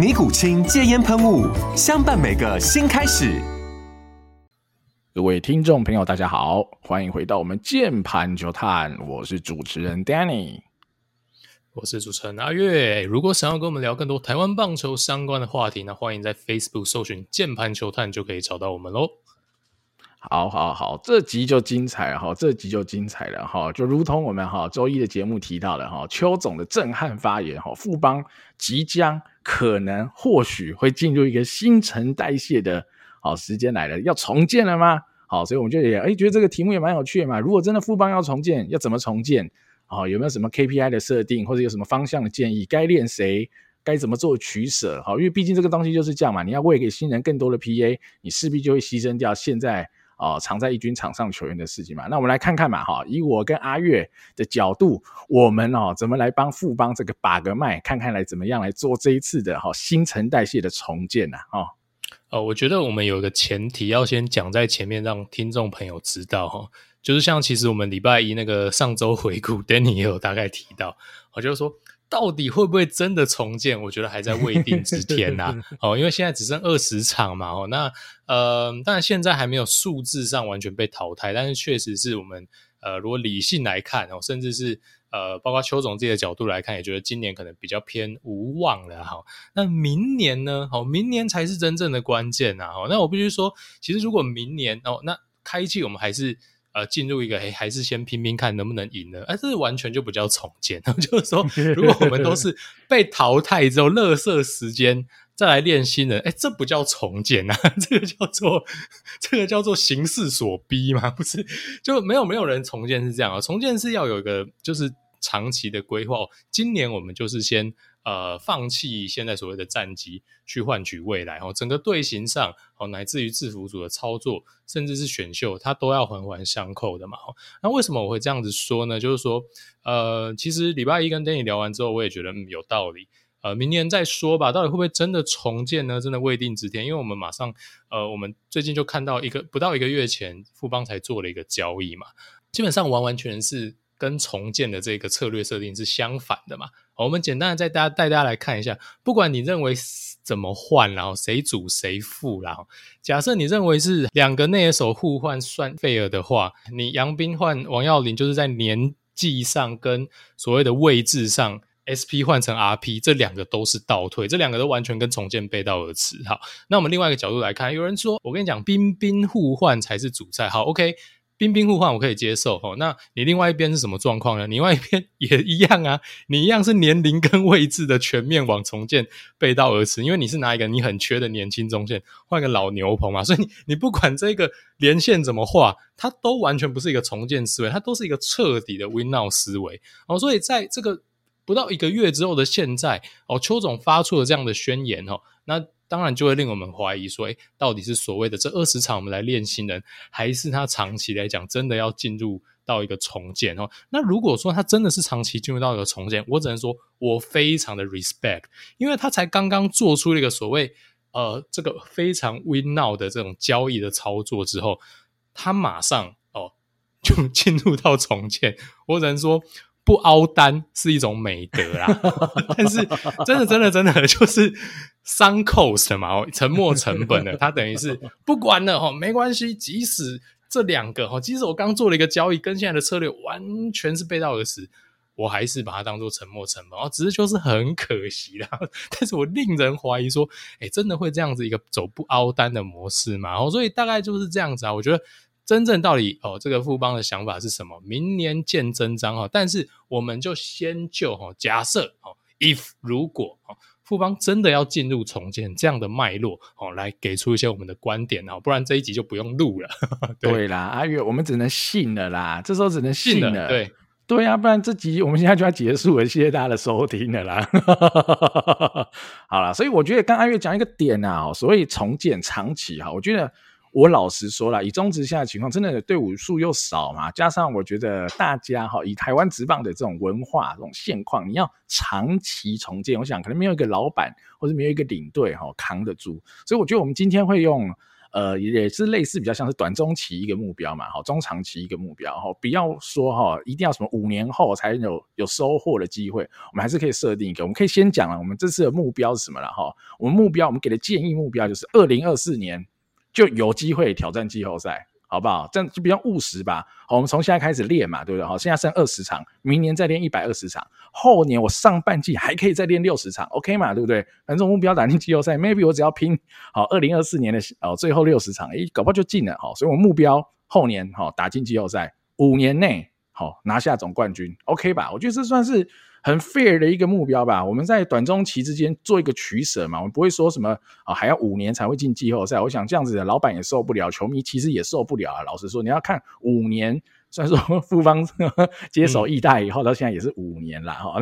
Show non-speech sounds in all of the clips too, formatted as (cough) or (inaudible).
尼古清戒烟喷雾，相伴每个新开始。各位听众朋友，大家好，欢迎回到我们键盘球探，我是主持人 Danny，我是主持人阿月。如果想要跟我们聊更多台湾棒球相关的话题，那欢迎在 Facebook 搜寻键盘球探，就可以找到我们喽。好好好，这集就精彩了哈，这集就精彩了哈，就如同我们哈周一的节目提到的哈，邱总的震撼发言哈，富邦即将可能或许会进入一个新陈代谢的好时间来了，要重建了吗？好，所以我们就也哎觉得这个题目也蛮有趣的嘛。如果真的富邦要重建，要怎么重建？好，有没有什么 KPI 的设定，或者有什么方向的建议？该练谁？该怎么做取舍？好，因为毕竟这个东西就是这样嘛，你要喂给新人更多的 PA，你势必就会牺牲掉现在。哦，常在一军场上球员的事情嘛，那我们来看看嘛，哈，以我跟阿月的角度，我们哦怎么来帮富邦这个把个脉，看看来怎么样来做这一次的哈新陈代谢的重建呢？哦，我觉得我们有一个前提要先讲在前面，让听众朋友知道哈，就是像其实我们礼拜一那个上周回顾，(laughs) Danny 也有大概提到，我就是说。到底会不会真的重建？我觉得还在未定之天呐、(laughs) 啊。哦，因为现在只剩二十场嘛。哦，那呃，当然现在还没有数字上完全被淘汰，但是确实是我们呃，如果理性来看哦，甚至是呃，包括邱总自己的角度来看，也觉得今年可能比较偏无望了哈。那明年呢？哦，明年才是真正的关键呐。哦，那我必须说，其实如果明年哦，那开季我们还是。呃，进入一个，哎，还是先拼拼看能不能赢呢？哎，这是完全就不叫重建，(laughs) 就是说，(laughs) 如果我们都是被淘汰之后，乐色时间再来练新人，哎，这不叫重建啊，(laughs) 这个叫做这个叫做形势所逼嘛，不是？就没有没有人重建是这样啊，重建是要有一个就是长期的规划。今年我们就是先。呃，放弃现在所谓的战绩，去换取未来哦。整个队形上，哦，乃至于制服组的操作，甚至是选秀，它都要环环相扣的嘛。那为什么我会这样子说呢？就是说，呃，其实礼拜一跟 Danny 聊完之后，我也觉得嗯有道理。呃，明年再说吧，到底会不会真的重建呢？真的未定之天。因为我们马上，呃，我们最近就看到一个不到一个月前，富邦才做了一个交易嘛，基本上完完全是。跟重建的这个策略设定是相反的嘛？我们简单的再大家带大家来看一下，不管你认为怎么换，然后谁主谁副，然后假设你认为是两个内野手互换算费尔的话，你杨斌换王耀林就是在年纪上跟所谓的位置上，SP 换成 RP 这两个都是倒退，这两个都完全跟重建背道而驰。好，那我们另外一个角度来看，有人说我跟你讲，兵兵互换才是主菜。好，OK。兵兵互换我可以接受哦，那你另外一边是什么状况呢？另外一边也一样啊，你一样是年龄跟位置的全面往重建背道而驰，因为你是拿一个你很缺的年轻中线换个老牛棚嘛，所以你你不管这个连线怎么画，它都完全不是一个重建思维，它都是一个彻底的 win now 思维哦。所以在这个不到一个月之后的现在哦，邱总发出了这样的宣言哦，那。当然就会令我们怀疑说，诶，到底是所谓的这二十场我们来练新人，还是他长期来讲真的要进入到一个重建哦？那如果说他真的是长期进入到一个重建，我只能说我非常的 respect，因为他才刚刚做出了一个所谓呃这个非常 win now 的这种交易的操作之后，他马上哦就进入到重建，我只能说。不凹单是一种美德啦，(laughs) 但是真的真的真的就是 sunk cost 嘛，沉没成本的，它等于是不管了哈，没关系，即使这两个哈，即使我刚做了一个交易，跟现在的策略完全是背道而驰，我还是把它当做沉没成本，哦，只是就是很可惜啦。(laughs) 但是我令人怀疑说，哎，真的会这样子一个走不凹单的模式吗？哦，所以大概就是这样子啊。我觉得真正到底哦，这个富邦的想法是什么？明年见真章哈。但是我们就先就哈假设哦，if 如果哦。富邦真的要进入重建这样的脉络哦，来给出一些我们的观点哦，不然这一集就不用录了。(laughs) 对，对啦，阿月，我们只能信了啦，这时候只能信了。信了对对啊，不然这集我们现在就要结束了，谢谢大家的收听了啦。(laughs) 好了，所以我觉得跟阿月讲一个点啊，所谓重建长期哈，我觉得。我老实说了，以中职现在情况，真的队伍数又少嘛，加上我觉得大家哈，以台湾职棒的这种文化、这种现况，你要长期重建，我想可能没有一个老板或者没有一个领队哈扛得住，所以我觉得我们今天会用呃，也是类似比较像是短中期一个目标嘛，哈，中长期一个目标哈，不要说哈，一定要什么五年后才有有收获的机会，我们还是可以设定一个，我们可以先讲了，我们这次的目标是什么了哈？我们目标，我们给的建议目标就是二零二四年。就有机会挑战季后赛，好不好？这样就比较务实吧。好，我们从现在开始练嘛，对不对？好，现在剩二十场，明年再练一百二十场，后年我上半季还可以再练六十场，OK 嘛，对不对？反正目标打进季后赛，maybe 我只要拼好二零二四年的哦最后六十场，诶，搞不好就进了。好，所以我目标后年好打进季后赛，五年内好拿下总冠军，OK 吧？我觉得这算是。很 fair 的一个目标吧，我们在短中期之间做一个取舍嘛，我们不会说什么啊，还要五年才会进季后赛。我想这样子的老板也受不了，球迷其实也受不了啊。老实说，你要看五年，虽然说 (laughs) 富邦接手义大以后到现在也是五年了哈，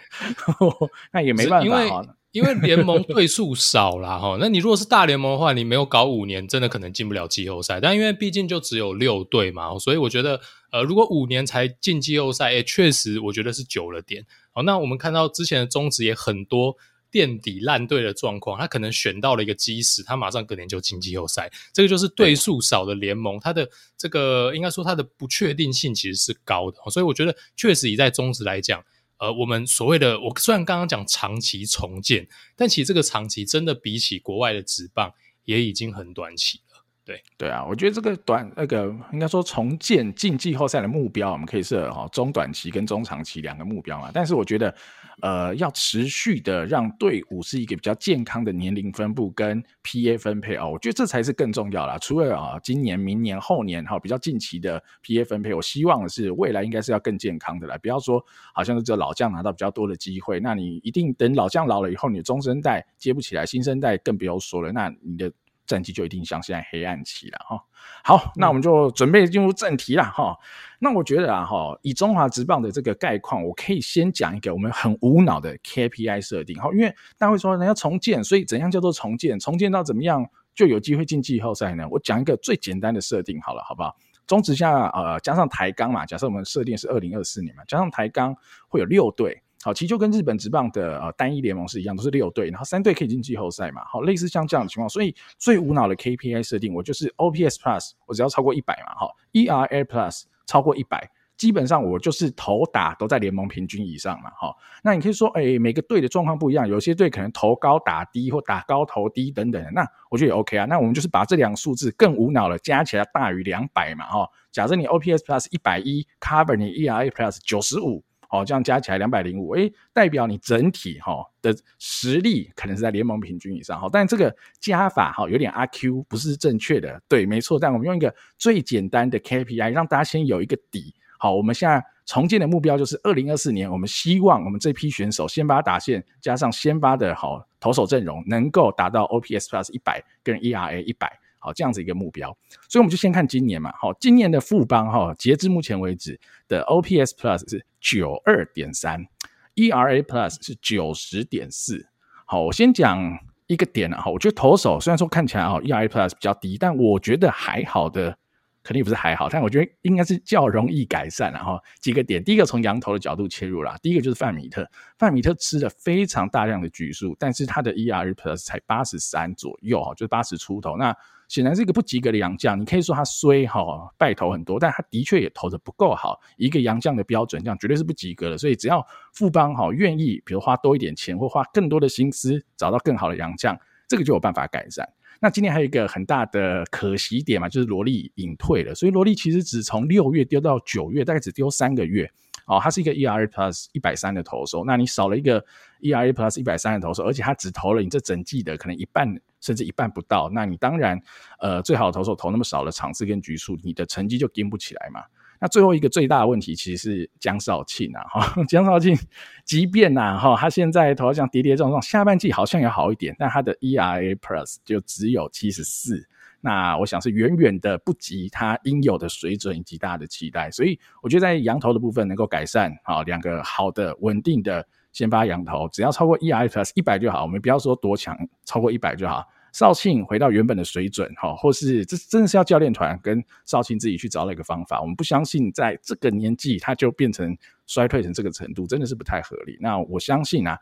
(laughs) 那也没办法哈。因为联盟队数少啦，哈，那你如果是大联盟的话，你没有搞五年，真的可能进不了季后赛。但因为毕竟就只有六队嘛，所以我觉得，呃，如果五年才进季后赛，诶，确实我觉得是久了点。好，那我们看到之前的中职也很多垫底烂队的状况，他可能选到了一个基石，他马上隔年就进季后赛。这个就是队数少的联盟，它的这个应该说它的不确定性其实是高的。所以我觉得，确实以在中职来讲。呃，我们所谓的，我虽然刚刚讲长期重建，但其实这个长期真的比起国外的职棒，也已经很短期。对对啊，我觉得这个短那个应该说重建进季后赛的目标，我们可以设哈中短期跟中长期两个目标嘛。但是我觉得，呃，要持续的让队伍是一个比较健康的年龄分布跟 PA 分配哦，我觉得这才是更重要啦。除了啊，今年、明年、后年哈比较近期的 PA 分配，我希望的是未来应该是要更健康的啦。不要说好像是只有老将拿到比较多的机会，那你一定等老将老了以后，你的中生代接不起来，新生代更不用说了，那你的。战绩就一定像现在黑暗期了哈。好，那我们就准备进入正题了哈。那我觉得啊哈，以中华职棒的这个概况，我可以先讲一个我们很无脑的 KPI 设定哈。因为大家会说人家重建，所以怎样叫做重建？重建到怎么样就有机会进季后赛呢？我讲一个最简单的设定好了，好不好？中职下呃加上台钢嘛，假设我们设定是二零二四年嘛，加上台钢会有六队。好，其实就跟日本职棒的呃单一联盟是一样，都是六队，然后三队可以进季后赛嘛。好，类似像这样的情况，所以最无脑的 KPI 设定，我就是 OPS Plus，我只要超过一百嘛。哈，ERA Plus 超过一百，基本上我就是投打都在联盟平均以上嘛。哈，那你可以说，哎、每个队的状况不一样，有些队可能投高打低，或打高投低等等的，那我觉得也 OK 啊。那我们就是把这两个数字更无脑的加起来大于两百嘛。哈，假设你 OPS Plus 一百一，cover 你 ERA Plus 九十五。好，这样加起来两百零五，诶，代表你整体哈的实力可能是在联盟平均以上哈，但这个加法哈有点阿 Q，不是正确的，对，没错。但我们用一个最简单的 KPI，让大家先有一个底。好，我们现在重建的目标就是二零二四年，我们希望我们这批选手先发打线加上先发的好投手阵容，能够达到 OPS Plus 一百跟 ERA 一百。好，这样子一个目标，所以我们就先看今年嘛。好，今年的富邦哈，截至目前为止的 OPS Plus 是九二点三，ERA Plus 是九十点四。好，我先讲一个点啊，我觉得投手虽然说看起来啊 ERA Plus 比较低，但我觉得还好的。肯定不是还好，但我觉得应该是较容易改善了哈。几个点，第一个从洋投的角度切入啦，第一个就是范米特，范米特吃了非常大量的局数，但是他的 ERA Plus 才八十三左右哈，就是八十出头。那显然是一个不及格的洋将，你可以说他虽哈，败投很多，但他的确也投得不够好。一个洋将的标准，这样绝对是不及格的。所以只要富邦哈愿意，比如花多一点钱或花更多的心思，找到更好的洋将，这个就有办法改善。那今天还有一个很大的可惜点嘛，就是罗力隐退了，所以罗力其实只从六月丢到九月，大概只丢三个月。哦，他是一个 ERA Plus 一百三的投手，那你少了一个 ERA Plus 一百三的投手，而且他只投了你这整季的可能一半甚至一半不到，那你当然呃最好的投手投那么少的场次跟局数，你的成绩就跟不起来嘛。那最后一个最大的问题其实是江少庆啊，哈，(laughs) 江少庆，即便呐、啊，哈，他现在投像跌跌撞撞，下半季好像也好一点，但他的 ERA Plus 就只有七十四，那我想是远远的不及他应有的水准以及大家的期待，所以我觉得在洋投的部分能够改善，好，两个好的稳定的先发洋投，只要超过 ERA Plus 一百就好，我们不要说多强，超过一百就好。少庆回到原本的水准，哈，或是这真的是要教练团跟少庆自己去找到一个方法。我们不相信在这个年纪他就变成衰退成这个程度，真的是不太合理。那我相信啊，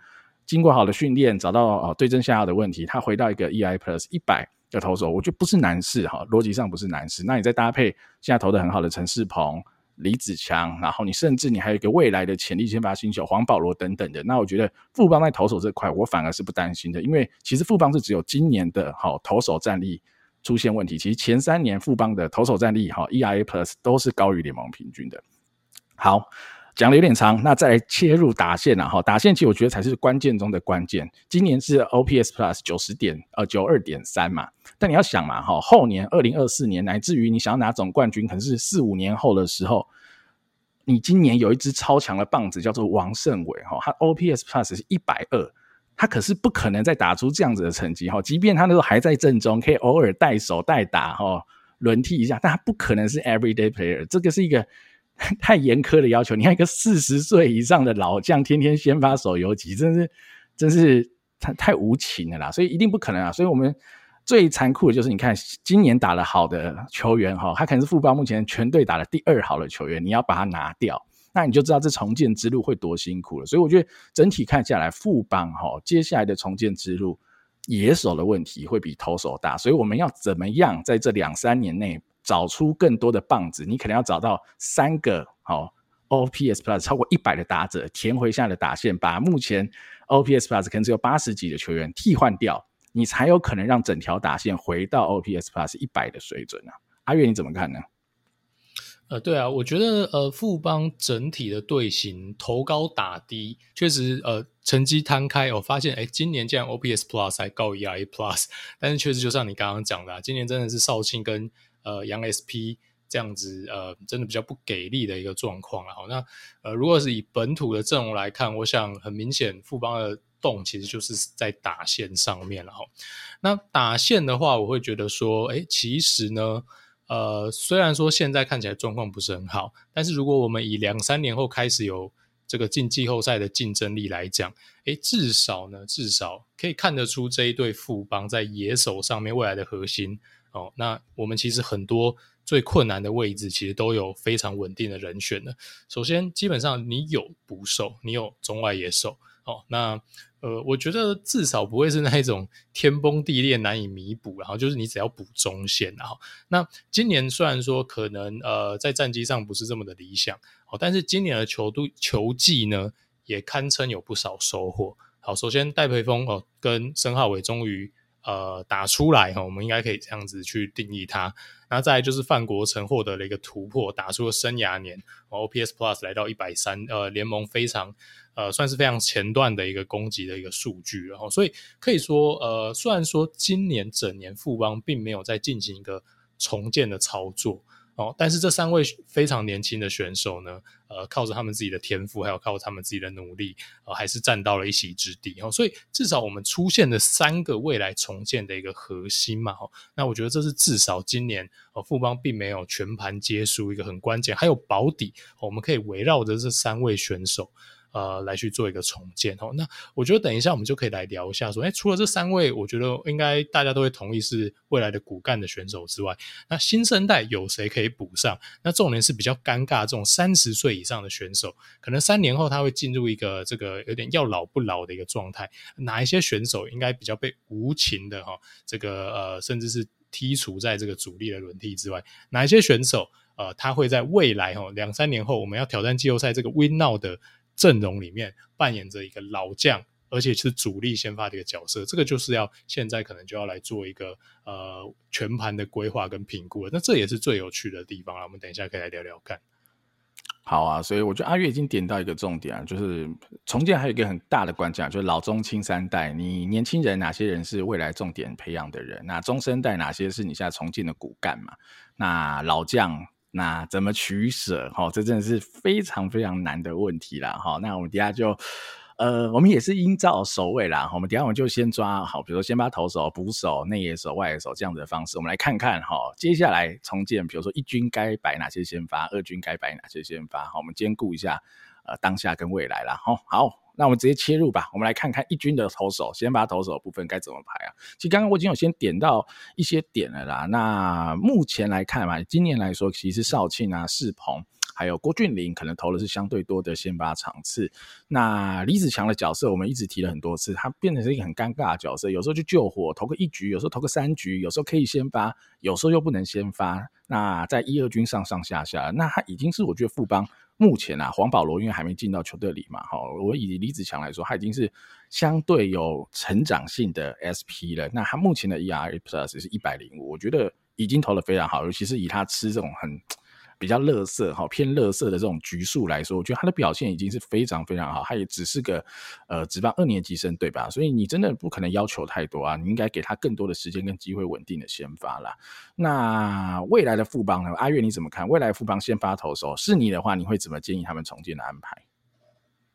经过好的训练，找到哦对症下药的问题，他回到一个 E I Plus 一百的投手，我觉得不是难事哈，逻辑上不是难事。那你再搭配现在投的很好的陈世鹏。李子强，然后你甚至你还有一个未来的潜力先发新秀黄保罗等等的，那我觉得富邦在投手这块，我反而是不担心的，因为其实富邦是只有今年的好投手战力出现问题，其实前三年富邦的投手战力哈 ERA Plus 都是高于联盟平均的。好，讲的有点长，那再来切入打线啊哈，打线其实我觉得才是关键中的关键。今年是 OPS Plus 九十点呃九二点三嘛，但你要想嘛哈，后年二零二四年乃至于你想要拿总冠军，可能是四五年后的时候。你今年有一支超强的棒子叫做王胜伟哈，他 OPS Plus 是一百二，他可是不可能再打出这样子的成绩哈，即便他那时候还在正中，可以偶尔带手带打哈，轮替一下，但他不可能是 Everyday Player，这个是一个 (laughs) 太严苛的要求。你看一个四十岁以上的老将，天天先发手游击，真是真是太太无情了啦，所以一定不可能啊，所以我们。最残酷的就是，你看今年打得好的球员哈，他可能是富邦目前全队打的第二好的球员，你要把他拿掉，那你就知道这重建之路会多辛苦了。所以我觉得整体看下来，富邦哈接下来的重建之路，野手的问题会比投手大。所以我们要怎么样在这两三年内找出更多的棒子？你可能要找到三个好 OPS Plus 超过一百的打者填回下的打线，把目前 OPS Plus 可能只有八十几的球员替换掉。你才有可能让整条打线回到 OPS Plus 一百的水准啊！阿月你怎么看呢？呃，对啊，我觉得呃，富邦整体的队形投高打低，确实呃，成绩摊开，我发现哎，今年竟然 OPS Plus 还高于 ERA Plus，但是确实就像你刚刚讲的，啊，今年真的是少庆跟呃杨 SP 这样子呃，真的比较不给力的一个状况了。哈，那呃，如果是以本土的阵容来看，我想很明显富邦的。洞其实就是在打线上面了哈。那打线的话，我会觉得说，哎，其实呢，呃，虽然说现在看起来状况不是很好，但是如果我们以两三年后开始有这个进季后赛的竞争力来讲，哎，至少呢，至少可以看得出这一队富邦在野手上面未来的核心哦。那我们其实很多最困难的位置，其实都有非常稳定的人选的。首先，基本上你有捕手，你有中外野手哦，那。呃，我觉得至少不会是那一种天崩地裂难以弥补，然后就是你只要补中线，然后那今年虽然说可能呃在战绩上不是这么的理想，哦，但是今年的球队球季呢也堪称有不少收获。好，首先戴培峰哦跟申浩伟终于呃打出来哈，我们应该可以这样子去定义它。那再就是范国成获得了一个突破，打出了生涯年，OPS Plus 来到一百三，呃，联盟非常。呃，算是非常前段的一个攻击的一个数据，然后所以可以说，呃，虽然说今年整年富邦并没有在进行一个重建的操作哦，但是这三位非常年轻的选手呢，呃，靠着他们自己的天赋，还有靠他们自己的努力，呃，还是占到了一席之地哦。所以至少我们出现了三个未来重建的一个核心嘛，哦，那我觉得这是至少今年呃富邦并没有全盘皆输一个很关键，还有保底，我们可以围绕着这三位选手。呃，来去做一个重建哦。那我觉得等一下我们就可以来聊一下，说，哎，除了这三位，我觉得应该大家都会同意是未来的骨干的选手之外，那新生代有谁可以补上？那重点是比较尴尬，这种三十岁以上的选手，可能三年后他会进入一个这个有点要老不老的一个状态。哪一些选手应该比较被无情的哈，这个呃，甚至是剔除在这个主力的轮替之外？哪一些选手呃，他会在未来哈两三年后我们要挑战季后赛这个 Win Now 的阵容里面扮演着一个老将，而且是主力先发的一个角色，这个就是要现在可能就要来做一个呃全盘的规划跟评估。那这也是最有趣的地方了。我们等一下可以来聊聊看。好啊，所以我觉得阿月已经点到一个重点啊，就是重建还有一个很大的关键，就是老中青三代，你年轻人哪些人是未来重点培养的人？那中生代哪些是你现在重建的骨干嘛？那老将那怎么取舍？哈，这真的是非常非常难的问题啦。哈，那我们底下就。呃，我们也是依照守卫啦，我们等下我们就先抓好，比如说先把投手、捕手、内野手、外野手这样子的方式，我们来看看哈，接下来重建，比如说一军该摆哪些先发，二军该摆哪些先发，好，我们兼顾一下呃当下跟未来啦。好，好，那我们直接切入吧，我们来看看一军的投手，先把投手部分该怎么排啊？其实刚刚我已经有先点到一些点了啦，那目前来看嘛，今年来说，其实少庆啊、世鹏。还有郭俊麟可能投的是相对多的先发场次，那李子强的角色我们一直提了很多次，他变成是一个很尴尬的角色，有时候就救火投个一局，有时候投个三局，有时候可以先发，有时候又不能先发。那在一二军上上下下，那他已经是我觉得富邦目前啊，黄保罗因为还没进到球队里嘛，哈，我以李子强来说，他已经是相对有成长性的 SP 了。那他目前的 ERA Plus 是一百零五，我觉得已经投的非常好，尤其是以他吃这种很。比较垃圾哈，偏垃圾的这种局数来说，我觉得他的表现已经是非常非常好。他也只是个呃职棒二年级生，对吧？所以你真的不可能要求太多啊，你应该给他更多的时间跟机会，稳定的先发啦。那未来的富邦呢？阿月你怎么看？未来富邦先发投手是你的话，你会怎么建议他们重建的安排？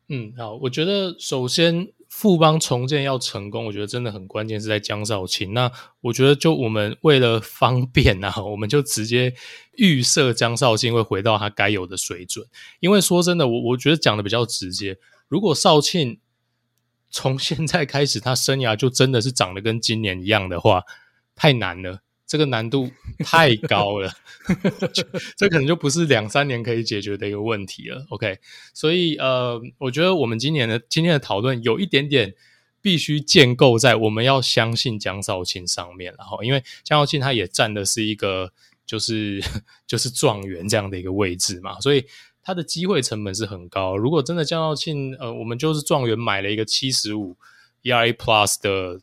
嗯，好，我觉得首先富邦重建要成功，我觉得真的很关键是在江少庆。那我觉得就我们为了方便啊，(laughs) 我们就直接预设江少庆会回到他该有的水准。因为说真的，我我觉得讲的比较直接，如果少庆从现在开始他生涯就真的是长得跟今年一样的话，太难了。这个难度太高了，(laughs) 这可能就不是两三年可以解决的一个问题了。OK，所以呃，我觉得我们今年的今天的讨论有一点点必须建构在我们要相信江少庆上面，然后因为江少庆他也站的是一个就是就是状元这样的一个位置嘛，所以他的机会成本是很高。如果真的江少庆呃，我们就是状元买了一个七十五 ERA Plus 的。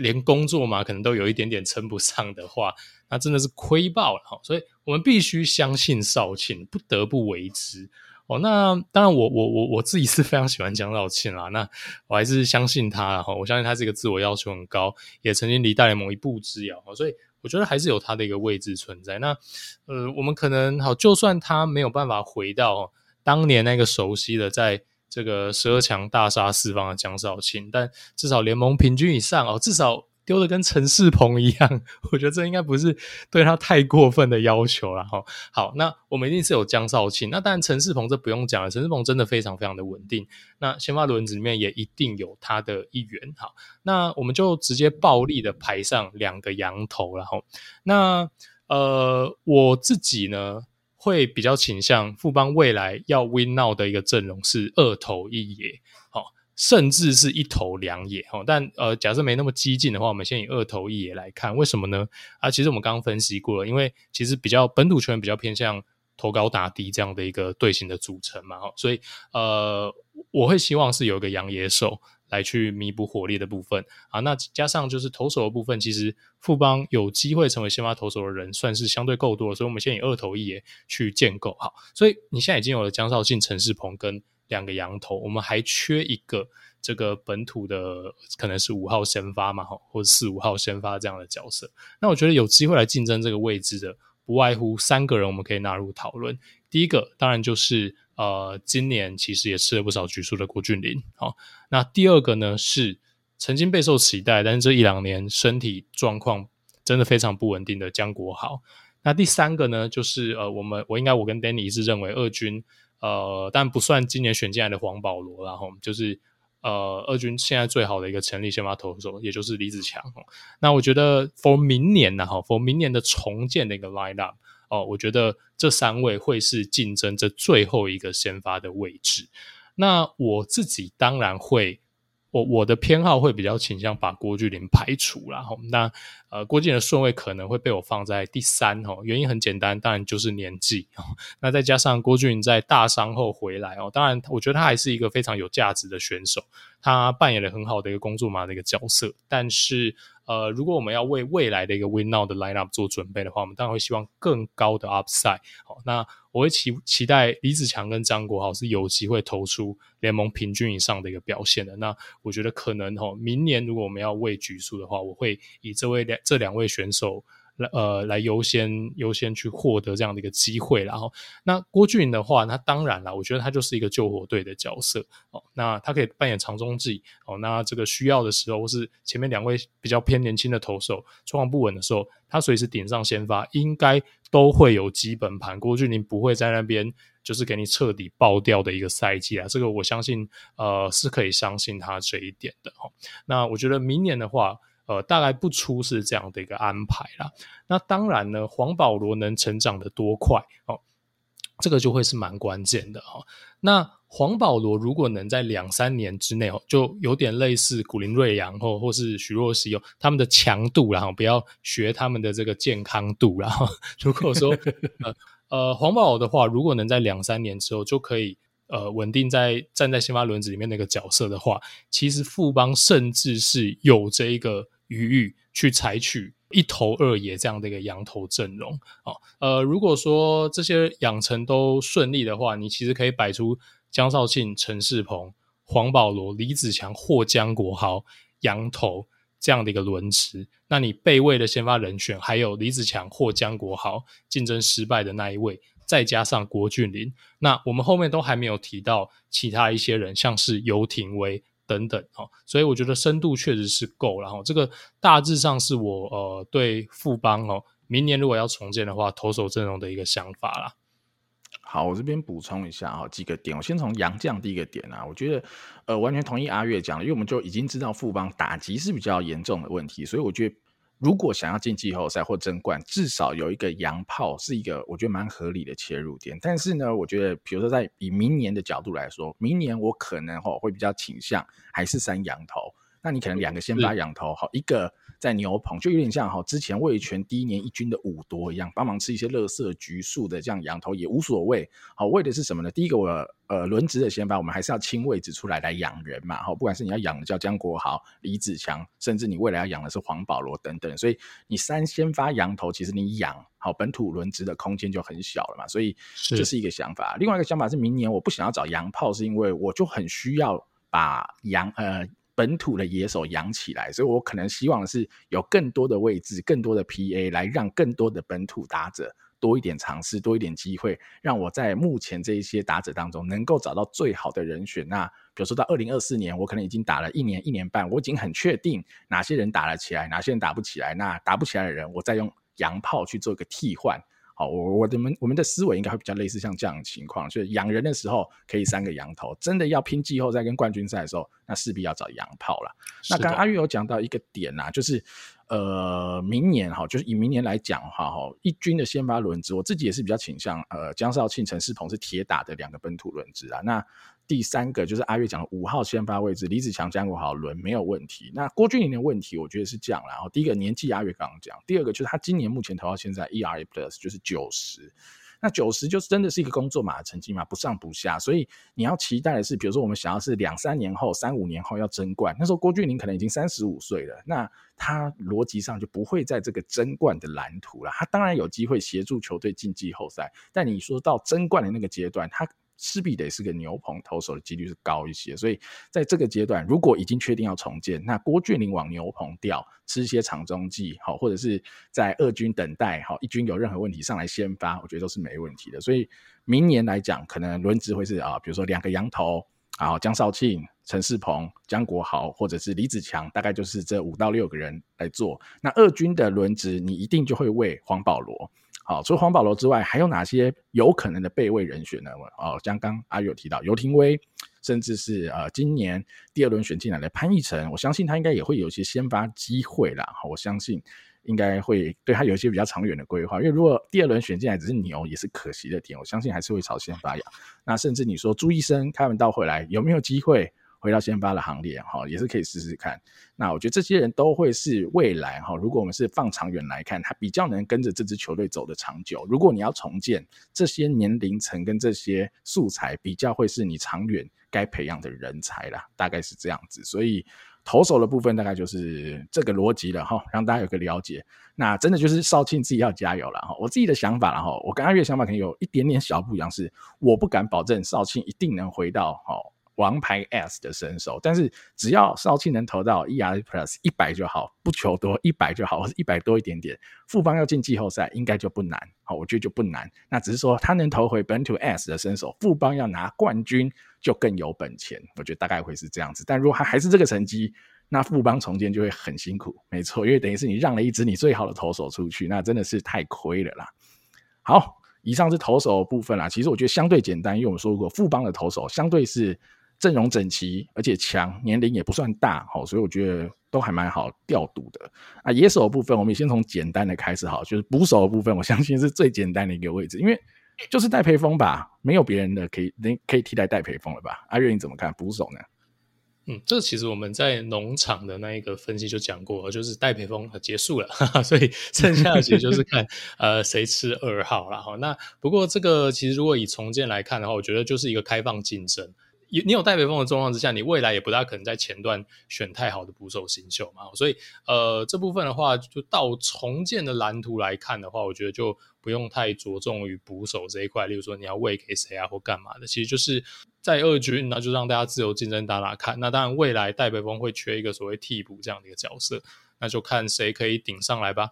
连工作嘛，可能都有一点点称不上的话，那真的是亏爆了哈。所以我们必须相信少庆，不得不为之哦。那当然我，我我我自己是非常喜欢江少庆啦。那我还是相信他哈，我相信他是一个自我要求很高，也曾经离大联盟一步之遥，所以我觉得还是有他的一个位置存在。那呃，我们可能好，就算他没有办法回到当年那个熟悉的在。这个十二强大杀四方的江少庆，但至少联盟平均以上哦，至少丢的跟陈世鹏一样，(laughs) 我觉得这应该不是对他太过分的要求了哈。好，那我们一定是有江少庆，那当然陈世鹏这不用讲了，陈世鹏真的非常非常的稳定，那先发轮子里面也一定有他的一员。好，那我们就直接暴力的排上两个洋投，然后那呃我自己呢，会比较倾向富邦未来要 win now 的一个阵容是二投一野，好，甚至是一投两野，哈。但呃，假设没那么激进的话，我们先以二投一野来看，为什么呢？啊，其实我们刚刚分析过了，因为其实比较本土球员比较偏向投高打低这样的一个队形的组成嘛，哈，所以呃，我会希望是有一个洋野手。来去弥补火力的部分啊，那加上就是投手的部分，其实富邦有机会成为先发投手的人算是相对够多，所以我们先以二投一野去建构好。所以你现在已经有了江少庆、陈世鹏跟两个洋投，我们还缺一个这个本土的，可能是五号先发嘛，哈或者四五号先发这样的角色。那我觉得有机会来竞争这个位置的，不外乎三个人，我们可以纳入讨论。第一个当然就是。呃，今年其实也吃了不少局数的郭俊麟。好，那第二个呢是曾经备受期待，但是这一两年身体状况真的非常不稳定的江国豪。那第三个呢，就是呃，我们我应该我跟 Danny 是认为二军呃，但不算今年选进来的黄保罗，然后就是呃，二军现在最好的一个成立先发投手，也就是李子强。那我觉得 for 明年呢，哈，for 明年的重建的一个 lineup。哦，我觉得这三位会是竞争这最后一个先发的位置。那我自己当然会，我我的偏好会比较倾向把郭俊林排除啦。那呃，郭俊的顺位可能会被我放在第三哦。原因很简单，当然就是年纪。(laughs) 那再加上郭俊在大伤后回来哦，当然我觉得他还是一个非常有价值的选手，他扮演了很好的一个工作嘛的一个角色，但是。呃，如果我们要为未来的一个 Win Now 的 Lineup 做准备的话，我们当然会希望更高的 Upside。好，那我会期期待李子强跟张国豪是有机会投出联盟平均以上的一个表现的。那我觉得可能哈，明年如果我们要为局数的话，我会以这位两这两位选手。呃，来优先优先去获得这样的一个机会，然后那郭俊的话，那当然了，我觉得他就是一个救火队的角色哦，那他可以扮演长中继哦，那这个需要的时候，或是前面两位比较偏年轻的投手状况不稳的时候，他随时顶上先发，应该都会有基本盘。郭俊麟不会在那边就是给你彻底爆掉的一个赛季啊，这个我相信呃是可以相信他这一点的哈。那我觉得明年的话。呃，大概不出是这样的一个安排啦。那当然呢，黄保罗能成长的多快哦，这个就会是蛮关键的哦。那黄保罗如果能在两三年之内哦，就有点类似古林瑞阳或或是许若曦哦，他们的强度，然后不要学他们的这个健康度。然 (laughs) 后如果说呃呃黄保罗的话，如果能在两三年之后就可以呃稳定在站在先发轮子里面那个角色的话，其实富邦甚至是有这一个。余裕去采取一投二野这样的一个羊头阵容，哦，呃，如果说这些养成都顺利的话，你其实可以摆出江少庆、陈世鹏、黄保罗、李子强或江国豪羊头这样的一个轮值。那你备位的先发人选还有李子强或江国豪竞争失败的那一位，再加上郭俊林，那我们后面都还没有提到其他一些人，像是游廷威。等等哦，所以我觉得深度确实是够，然后这个大致上是我呃对富邦哦，明年如果要重建的话，投手阵容的一个想法啦。好，我这边补充一下哈，几个点，我先从洋将第一个点啊，我觉得呃完全同意阿月讲的，因为我们就已经知道富邦打击是比较严重的问题，所以我觉得。如果想要进季后赛或争冠，至少有一个洋炮是一个我觉得蛮合理的切入点。但是呢，我觉得比如说在以明年的角度来说，明年我可能吼会比较倾向还是三洋头。那你可能两个先发羊头，好一个。在牛棚就有点像哈，之前味全第一年一军的五多一样，帮忙吃一些垃圾局数的这样羊头也无所谓。好，为的是什么呢？第一个我呃轮值的先发，我们还是要清位置出来来养人嘛。好，不管是你要养的叫江国豪、李子强，甚至你未来要养的是黄保罗等等，所以你三先发羊头，其实你养好本土轮值的空间就很小了嘛。所以这是一个想法。另外一个想法是，明年我不想要找洋炮，是因为我就很需要把洋呃。本土的野手养起来，所以我可能希望是有更多的位置、更多的 PA 来让更多的本土打者多一点尝试、多一点机会，让我在目前这一些打者当中能够找到最好的人选。那比如说到二零二四年，我可能已经打了一年、一年半，我已经很确定哪些人打了起来，哪些人打不起来。那打不起来的人，我再用洋炮去做一个替换。好，我我的们我们的思维应该会比较类似像这样的情况，所以养人的时候可以三个羊头，真的要拼季后赛跟冠军赛的时候，那势必要找羊炮了。那刚刚阿玉有讲到一个点呐、啊，就是呃，明年哈，就是以明年来讲的话哈，一军的先发轮值，我自己也是比较倾向呃，江少庆、陈世鹏是铁打的两个本土轮值啊，那。第三个就是阿月讲的五号先发位置，李子强、江国豪轮没有问题。那郭俊麟的问题，我觉得是这样。然后第一个年纪，阿月刚刚讲；第二个就是他今年目前投到现在 ERA Plus 就是九十，那九十就是真的是一个工作码成绩嘛，不上不下。所以你要期待的是，比如说我们想要是两三年后、三五年后要争冠，那时候郭俊麟可能已经三十五岁了，那他逻辑上就不会在这个争冠的蓝图了。他当然有机会协助球队进季后赛，但你说到争冠的那个阶段，他。势必得是个牛棚投手的几率是高一些，所以在这个阶段，如果已经确定要重建，那郭俊麟往牛棚调，吃一些长中继，好，或者是在二军等待，好，一军有任何问题上来先发，我觉得都是没问题的。所以明年来讲，可能轮值会是啊，比如说两个洋投，啊，江少庆、陈世鹏、江国豪，或者是李子强，大概就是这五到六个人来做。那二军的轮值，你一定就会为黄保罗。好，除了黄保罗之外，还有哪些有可能的备位人选呢？哦，像刚阿跃有提到游廷威，甚至是呃今年第二轮选进来的潘奕晨，我相信他应该也会有一些先发机会啦。我相信应该会对他有一些比较长远的规划，因为如果第二轮选进来只是牛，也是可惜的点。我相信还是会朝先发养。那甚至你说朱医生开门到回来有没有机会？回到先发的行列，哈，也是可以试试看。那我觉得这些人都会是未来，哈，如果我们是放长远来看，他比较能跟着这支球队走得长久。如果你要重建这些年龄层跟这些素材，比较会是你长远该培养的人才啦，大概是这样子。所以，投手的部分大概就是这个逻辑了哈，让大家有个了解。那真的就是少庆自己要加油了哈。我自己的想法了哈，我跟阿月想法可能有一点点小不一样，是我不敢保证少庆一定能回到哈。王牌 S 的身手，但是只要少庆能投到 E.R. Plus 一百就好，不求多，一百就好，或者一百多一点点，富邦要进季后赛应该就不难。好，我觉得就不难。那只是说他能投回本土 S 的身手，富邦要拿冠军就更有本钱。我觉得大概会是这样子。但如果他还是这个成绩，那富邦重建就会很辛苦。没错，因为等于是你让了一支你最好的投手出去，那真的是太亏了啦。好，以上是投手部分啦。其实我觉得相对简单，因为我们说过富邦的投手相对是。阵容整齐，而且强，年龄也不算大，好，所以我觉得都还蛮好调度的。啊，野手的部分，我们先从简单的开始，好，就是捕手的部分，我相信是最简单的一个位置，因为就是戴培峰吧，没有别人的可以能可以替代戴培峰了吧？阿月你怎么看捕手呢？嗯，这其实我们在农场的那一个分析就讲过，就是戴培峰结束了，哈哈，所以剩下的其实就是看呃谁吃二号了哈。那不过这个其实如果以重建来看的话，我觉得就是一个开放竞争。你有戴北峰的状况之下，你未来也不大可能在前段选太好的捕手新秀嘛，所以呃这部分的话，就到重建的蓝图来看的话，我觉得就不用太着重于捕手这一块，例如说你要喂给谁啊或干嘛的，其实就是在二军，那就让大家自由竞争打打看。那当然未来戴北峰会缺一个所谓替补这样的一个角色，那就看谁可以顶上来吧。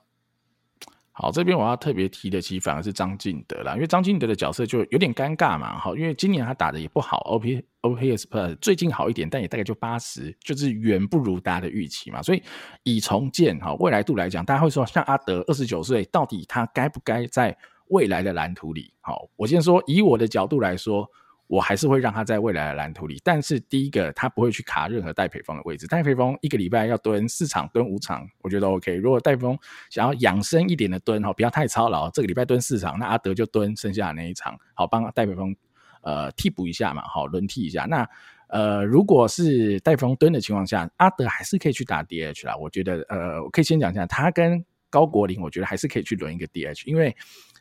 好，这边我要特别提的，其实反而是张敬德啦，因为张敬德的角色就有点尴尬嘛。好，因为今年他打的也不好，OP OPS Plus 最近好一点，但也大概就八十，就是远不如大家的预期嘛。所以以重建哈未来度来讲，大家会说像阿德二十九岁，到底他该不该在未来的蓝图里？好，我先说以我的角度来说。我还是会让他在未来的蓝图里，但是第一个他不会去卡任何戴培峰的位置。戴培峰一个礼拜要蹲四场，蹲五场，我觉得 OK。如果戴培峰想要养生一点的蹲，哈，不要太操劳，这个礼拜蹲四场，那阿德就蹲剩下的那一场，好帮戴培峰呃替补一下嘛，好轮替一下。那呃，如果是戴培峰蹲的情况下，阿德还是可以去打 DH 啦。我觉得呃，我可以先讲一下，他跟高国林，我觉得还是可以去轮一个 DH，因为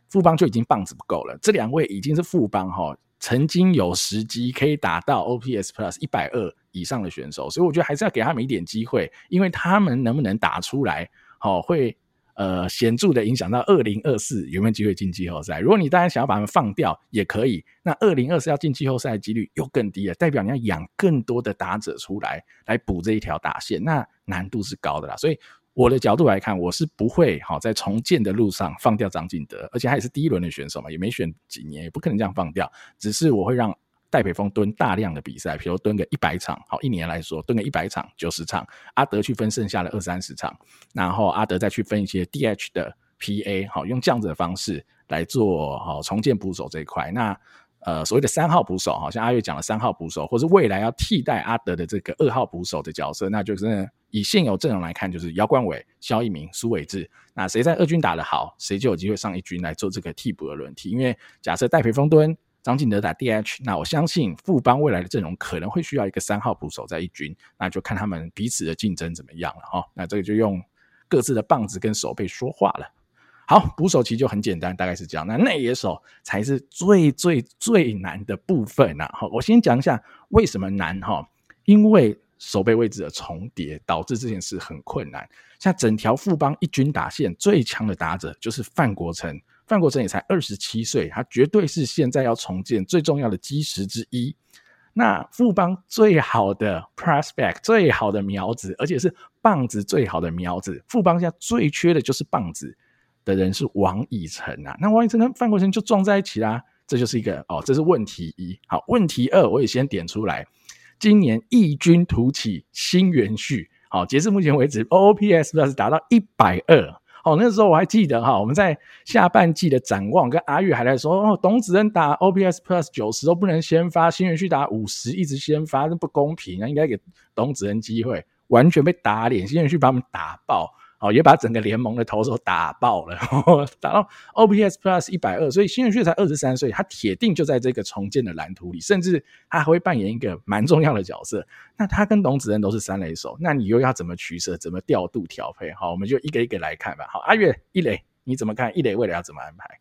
富邦就已经棒子不够了，这两位已经是富邦哈。曾经有时机可以打到 OPS Plus 一百二以上的选手，所以我觉得还是要给他们一点机会，因为他们能不能打出来，好会呃显著的影响到二零二四有没有机会进季后赛。如果你当然想要把他们放掉也可以，那二零二四要进季后赛的几率又更低了，代表你要养更多的打者出来来补这一条打线，那难度是高的啦，所以。我的角度来看，我是不会好在重建的路上放掉张进德，而且他也是第一轮的选手嘛，也没选几年，也不可能这样放掉。只是我会让戴培峰蹲大量的比赛，比如蹲个一百场，好，一年来说蹲个一百场、九十场，阿德去分剩下的二三十场，然后阿德再去分一些 DH 的 PA，好，用这样子的方式来做好重建捕手这一块。那呃，所谓的三号捕手，好像阿月讲了三号捕手，或是未来要替代阿德的这个二号捕手的角色，那就是以现有阵容来看，就是姚冠伟、萧一鸣、苏伟志。那谁在二军打得好，谁就有机会上一军来做这个替补的轮替。因为假设戴培峰蹲，张进德打 DH，那我相信富邦未来的阵容可能会需要一个三号捕手在一军，那就看他们彼此的竞争怎么样了哈。那这个就用各自的棒子跟手背说话了。好，捕手其实就很简单，大概是这样。那内野手才是最最最难的部分呐。好，我先讲一下为什么难哈，因为守备位置的重叠导致这件事很困难。像整条富邦一军打线最强的打者就是范国成，范国成也才二十七岁，他绝对是现在要重建最重要的基石之一。那富邦最好的 prospect，最好的苗子，而且是棒子最好的苗子，富邦现在最缺的就是棒子。的人是王以诚啊，那王以诚跟范国成就撞在一起啦，这就是一个哦，这是问题一。好，问题二我也先点出来，今年异军突起新元旭，好，截至目前为止，OPS Plus 达到一百二，好，那时候我还记得哈，我们在下半季的展望跟阿玉还在说，哦，董子恩打 OPS Plus 九十都不能先发，新元旭打五十一直先发，那不公平啊，应该给董子恩机会，完全被打脸，新元旭把我们打爆。哦，也把整个联盟的投手打爆了，呵呵打到 OPS Plus 一百二，所以新元旭才二十三岁，他铁定就在这个重建的蓝图里，甚至他还会扮演一个蛮重要的角色。那他跟董子恩都是三垒手，那你又要怎么取舍，怎么调度调配？好，我们就一个一个来看吧。好，阿月一垒你怎么看？一垒未来要怎么安排？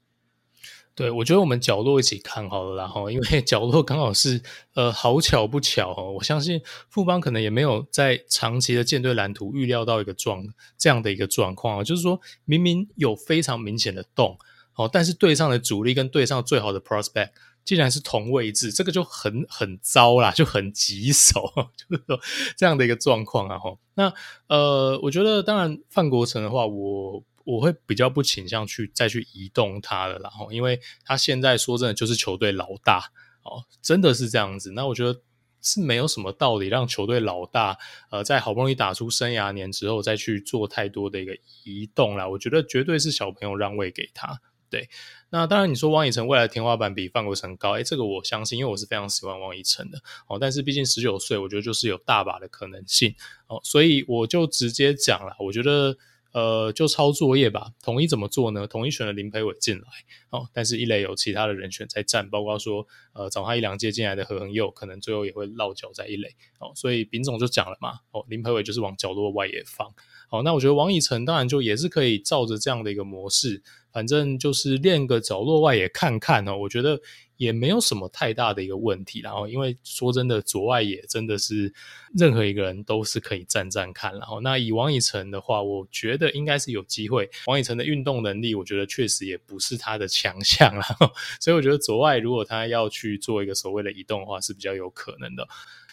对，我觉得我们角落一起看好了，然后因为 (laughs) 角落刚好是呃，好巧不巧哦，我相信富邦可能也没有在长期的建队蓝图预料到一个状这样的一个状况啊，就是说明明有非常明显的洞哦，但是队上的主力跟队上最好的 prospect 竟然是同位置，这个就很很糟啦，就很棘手，(laughs) 就是说这样的一个状况啊哈。那呃，我觉得当然范国成的话，我。我会比较不倾向去再去移动他了，然后因为他现在说真的就是球队老大哦，真的是这样子。那我觉得是没有什么道理让球队老大呃在好不容易打出生涯年之后再去做太多的一个移动啦。我觉得绝对是小朋友让位给他。对，那当然你说王以诚未来天花板比范国成高，诶，这个我相信，因为我是非常喜欢王以诚的哦。但是毕竟十九岁，我觉得就是有大把的可能性哦，所以我就直接讲了，我觉得。呃，就抄作业吧。统一怎么做呢？统一选了林培伟进来，哦，但是一垒有其他的人选在站，包括说，呃，早他一两届进来的何恒佑，可能最后也会落脚在一垒，哦，所以丙总就讲了嘛，哦，林培伟就是往角落外野放，好，那我觉得王以诚当然就也是可以照着这样的一个模式，反正就是练个角落外野看看哦，我觉得。也没有什么太大的一个问题，然后因为说真的，左外野真的是任何一个人都是可以站站看，然后那以王以诚的话，我觉得应该是有机会。王以诚的运动能力，我觉得确实也不是他的强项，然后所以我觉得左外如果他要去做一个所谓的移动的话，是比较有可能的。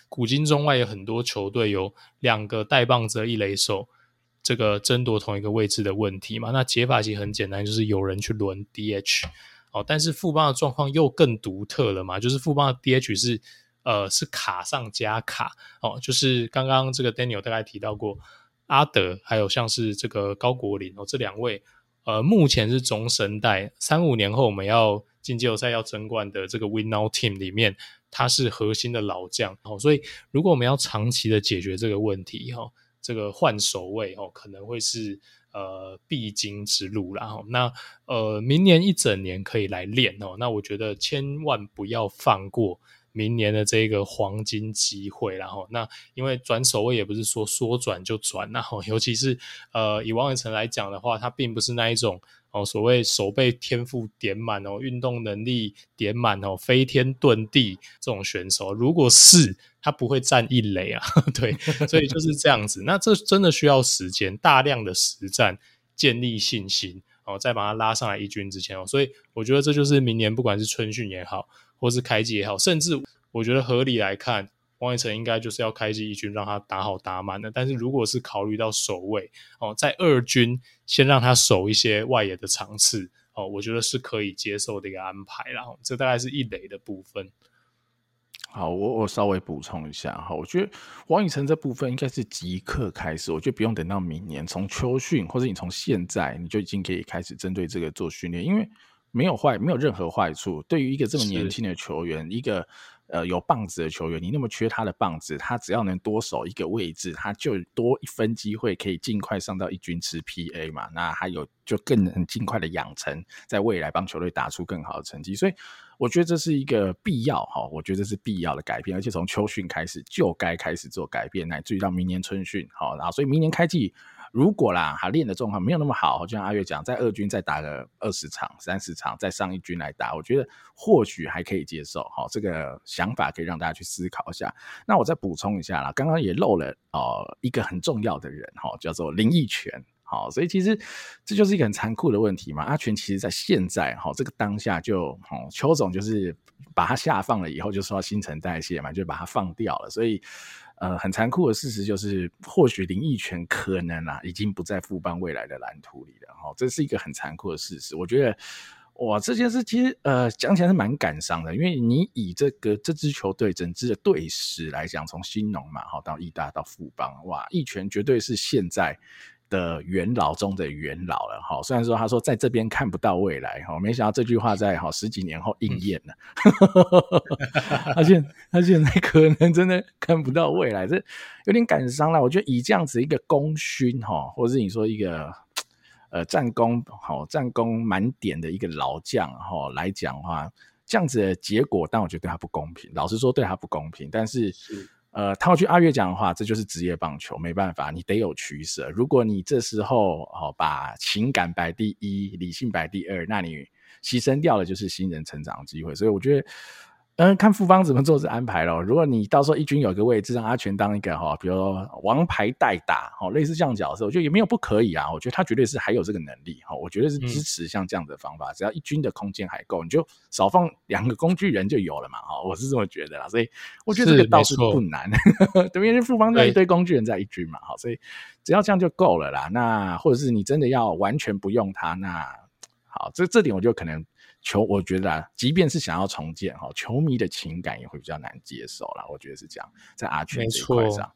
古今中外有很多球队有两个带棒子的一垒手，这个争夺同一个位置的问题嘛，那解法其实很简单，就是有人去轮 DH。哦，但是富邦的状况又更独特了嘛，就是富邦的 DH 是呃是卡上加卡哦，就是刚刚这个 Daniel 大概提到过阿德，还有像是这个高国林哦，这两位呃目前是中生代，三五年后我们要进季后赛要争冠的这个 Win Now Team 里面，他是核心的老将哦，所以如果我们要长期的解决这个问题哈、哦，这个换守位哦可能会是。呃，必经之路，然后那呃，明年一整年可以来练哦。那我觉得千万不要放过明年的这个黄金机会，然后那因为转守位也不是说说转就转，然后尤其是呃，以王以诚来讲的话，他并不是那一种哦，所谓手背天赋点满哦，运动能力点满哦，飞天遁地这种选手，如果是。他不会站一垒啊，(laughs) 对，所以就是这样子。那这真的需要时间，大量的实战建立信心哦，再把他拉上来一军之前哦。所以我觉得这就是明年不管是春训也好，或是开季也好，甚至我觉得合理来看，王以诚应该就是要开机一军让他打好打满的。但是如果是考虑到守卫哦，在二军先让他守一些外野的场次哦，我觉得是可以接受的一个安排啦。这大概是一垒的部分。好，我我稍微补充一下哈，我觉得王以诚这部分应该是即刻开始，我觉得不用等到明年，从秋训或者你从现在你就已经可以开始针对这个做训练，因为没有坏，没有任何坏处。对于一个这么年轻的球员，一个呃有棒子的球员，你那么缺他的棒子，他只要能多守一个位置，他就多一分机会可以尽快上到一军吃 PA 嘛，那还有就更能尽快的养成，在未来帮球队打出更好的成绩，所以。我觉得这是一个必要哈，我觉得这是必要的改变，而且从秋训开始就该开始做改变，乃至于到明年春训好，然后所以明年开季如果啦他练的状况没有那么好，就像阿月讲，在二军再打个二十场、三十场，再上一军来打，我觉得或许还可以接受哈，这个想法可以让大家去思考一下。那我再补充一下啦，刚刚也漏了哦一个很重要的人哈，叫做林益全。好，所以其实这就是一个很残酷的问题嘛。阿全其实在现在哈这个当下就，哦，邱总就是把他下放了以后，就说新陈代谢嘛，就把他放掉了。所以，呃，很残酷的事实就是，或许林毅泉可能啊，已经不在富邦未来的蓝图里了。哈，这是一个很残酷的事实。我觉得，哇，这件事其实呃讲起来是蛮感伤的，因为你以这个这支球队整支的队史来讲，从新农嘛，哈到义大到富邦，哇，义泉绝对是现在。的元老中的元老了哈，虽然说他说在这边看不到未来哈，没想到这句话在好十几年后应验了。(laughs) 他现他现在可能真的看不到未来，这有点感伤了。我觉得以这样子一个功勋哈，或者是你说一个呃战功好战功满点的一个老将哈来讲的话，这样子的结果，但我觉得对他不公平。老实说，对他不公平，但是。是呃，套去阿月讲的话，这就是职业棒球，没办法，你得有取舍。如果你这时候哦把情感摆第一，理性摆第二，那你牺牲掉的就是新人成长的机会。所以我觉得。嗯，看富邦怎么做这安排咯。如果你到时候一军有个位置让阿全当一个哈，比如说王牌代打，哦，类似这样角色，我觉得也没有不可以啊。我觉得他绝对是还有这个能力哈，我觉得是支持像这样的方法。嗯、只要一军的空间还够，你就少放两个工具人就有了嘛。哈，我是这么觉得啦。所以我觉得这个倒是不难。(laughs) 对，因为富邦就一堆工具人在一军嘛，哈，所以只要这样就够了啦。那或者是你真的要完全不用他，那好，这这点我就可能。球，我觉得啊，即便是想要重建哈，球迷的情感也会比较难接受啦。我觉得是这样，在阿全这一块上。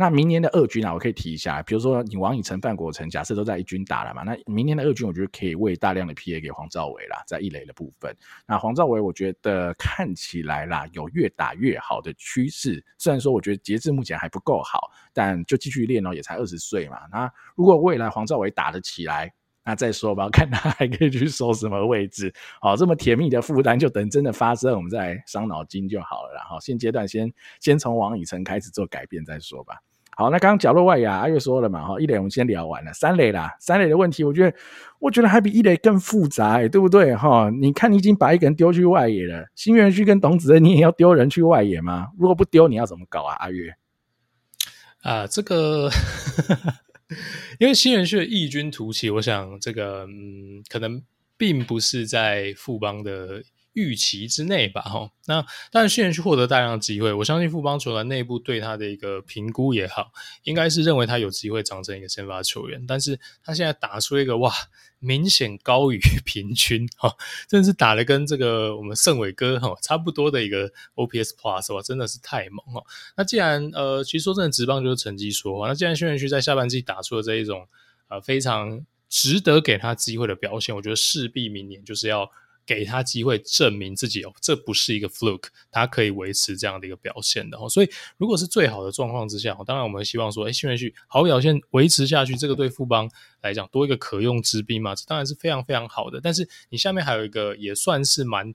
那明年的二军啊，我可以提一下，比如说你王以诚、范国成，假设都在一军打了嘛，那明年的二军，我觉得可以喂大量的 PA 给黄兆伟啦，在一垒的部分。那黄兆伟，我觉得看起来啦，有越打越好的趋势。虽然说我觉得截至目前还不够好，但就继续练哦，也才二十岁嘛。那如果未来黄兆伟打得起来，那再说吧，(laughs) 看他还可以去守什么位置。好，这么甜蜜的负担，就等真的发生，我们再伤脑筋就好了。然后现阶段先先从王以诚开始做改变再说吧。好，那刚刚角落外野阿月说了嘛，哈，一垒我们先聊完了，三垒啦，三垒的问题，我觉得我觉得还比一垒更复杂，欸，对不对？哈，你看你已经把一个人丢去外野了，新元区跟董子恩，你也要丢人去外野吗？如果不丢，你要怎么搞啊？阿月啊，这个。(laughs) 因为新人区的异军突起，我想这个嗯，可能并不是在富邦的预期之内吧，哈。那当然，新人区获得大量的机会，我相信富邦球团内部对他的一个评估也好，应该是认为他有机会长成一个先发球员。但是他现在打出一个哇，明显高于平均，(laughs) 哈，真的是打得跟这个我们盛伟哥哈差不多的一个 OPS Plus 哇，真的是太猛哈。那既然呃，其实说真的，职棒就是成绩说话。那既然轩辕区在下半季打出了这一种呃非常值得给他机会的表现，我觉得势必明年就是要。给他机会证明自己哦，这不是一个 fluke，他可以维持这样的一个表现的哦。所以，如果是最好的状况之下，当然我们希望说，哎，新元旭好表现维持下去，这个对富邦来讲多一个可用之兵嘛，这当然是非常非常好的。但是你下面还有一个也算是蛮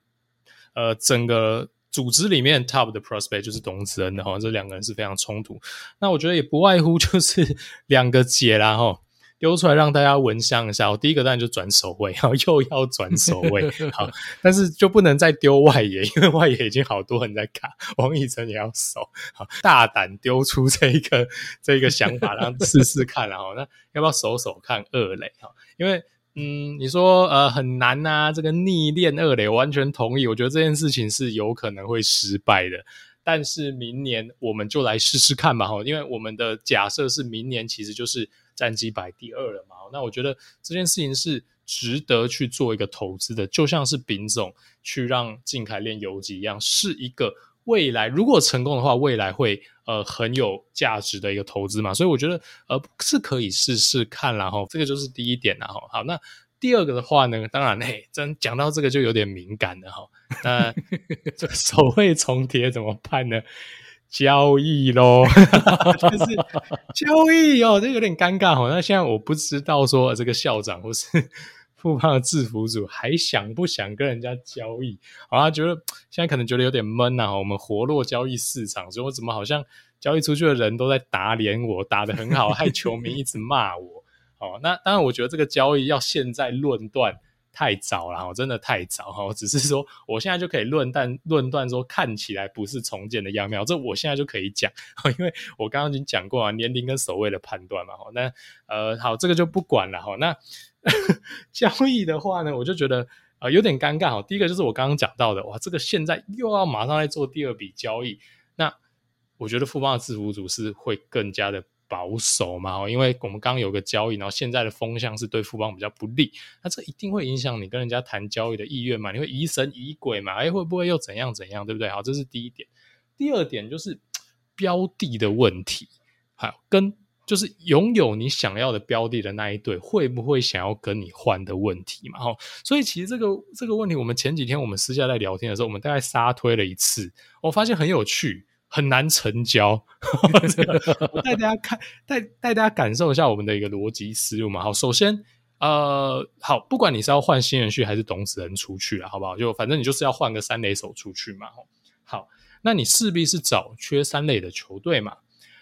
呃，整个组织里面 top 的 prospect 就是董子恩的哈，这两个人是非常冲突。那我觉得也不外乎就是两个解啦哈。丢出来让大家闻香一下。我第一个当然就转守卫，然后 (laughs) 又要转守卫，好，但是就不能再丢外野，(laughs) 因为外野已经好多人在卡。(laughs) 王以诚也要守，好，大胆丢出这一个这一个想法，然后试试看，然后那要不要守守看二垒？哈，因为嗯，你说呃很难呐、啊，这个逆练二垒，我完全同意。我觉得这件事情是有可能会失败的，但是明年我们就来试试看吧，哈，因为我们的假设是明年其实就是。战绩摆第二了嘛？那我觉得这件事情是值得去做一个投资的，就像是丙总去让靖凯练游击一样，是一个未来如果成功的话，未来会呃很有价值的一个投资嘛。所以我觉得呃是可以试试看，然后这个就是第一点，然后好，那第二个的话呢，当然嘿，真讲到这个就有点敏感了哈。那 (laughs) 这个守卫重叠怎么办呢？交易咯，(laughs) 就是交易哦，这有点尴尬哦。那现在我不知道说这个校长或是富邦的制服组还想不想跟人家交易？好，他觉得现在可能觉得有点闷呐。我们活络交易市场，所以我怎么好像交易出去的人都在打脸我，打得很好，害球迷一直骂我。哦，那当然，我觉得这个交易要现在论断。太早了，我真的太早哈！我只是说，我现在就可以论断论断说，看起来不是重建的样貌，这我现在就可以讲，因为我刚刚已经讲过啊，年龄跟守卫的判断嘛。那呃，好，这个就不管了哈。那 (laughs) 交易的话呢，我就觉得呃有点尴尬哈。第一个就是我刚刚讲到的，哇，这个现在又要马上来做第二笔交易，那我觉得富邦的制服组是会更加的。保守嘛，因为我们刚有个交易，然后现在的风向是对富邦比较不利，那这一定会影响你跟人家谈交易的意愿嘛？你会疑神疑鬼嘛？哎，会不会又怎样怎样，对不对？好，这是第一点。第二点就是标的的问题，好，跟就是拥有你想要的标的的那一对会不会想要跟你换的问题嘛？哈，所以其实这个这个问题，我们前几天我们私下在聊天的时候，我们大概沙推了一次，我发现很有趣。很难成交，(laughs) 我带大家看，带带大家感受一下我们的一个逻辑思路嘛。好，首先，呃，好，不管你是要换新人去还是董子仁出去了，好不好？就反正你就是要换个三垒手出去嘛。好，那你势必是找缺三垒的球队嘛。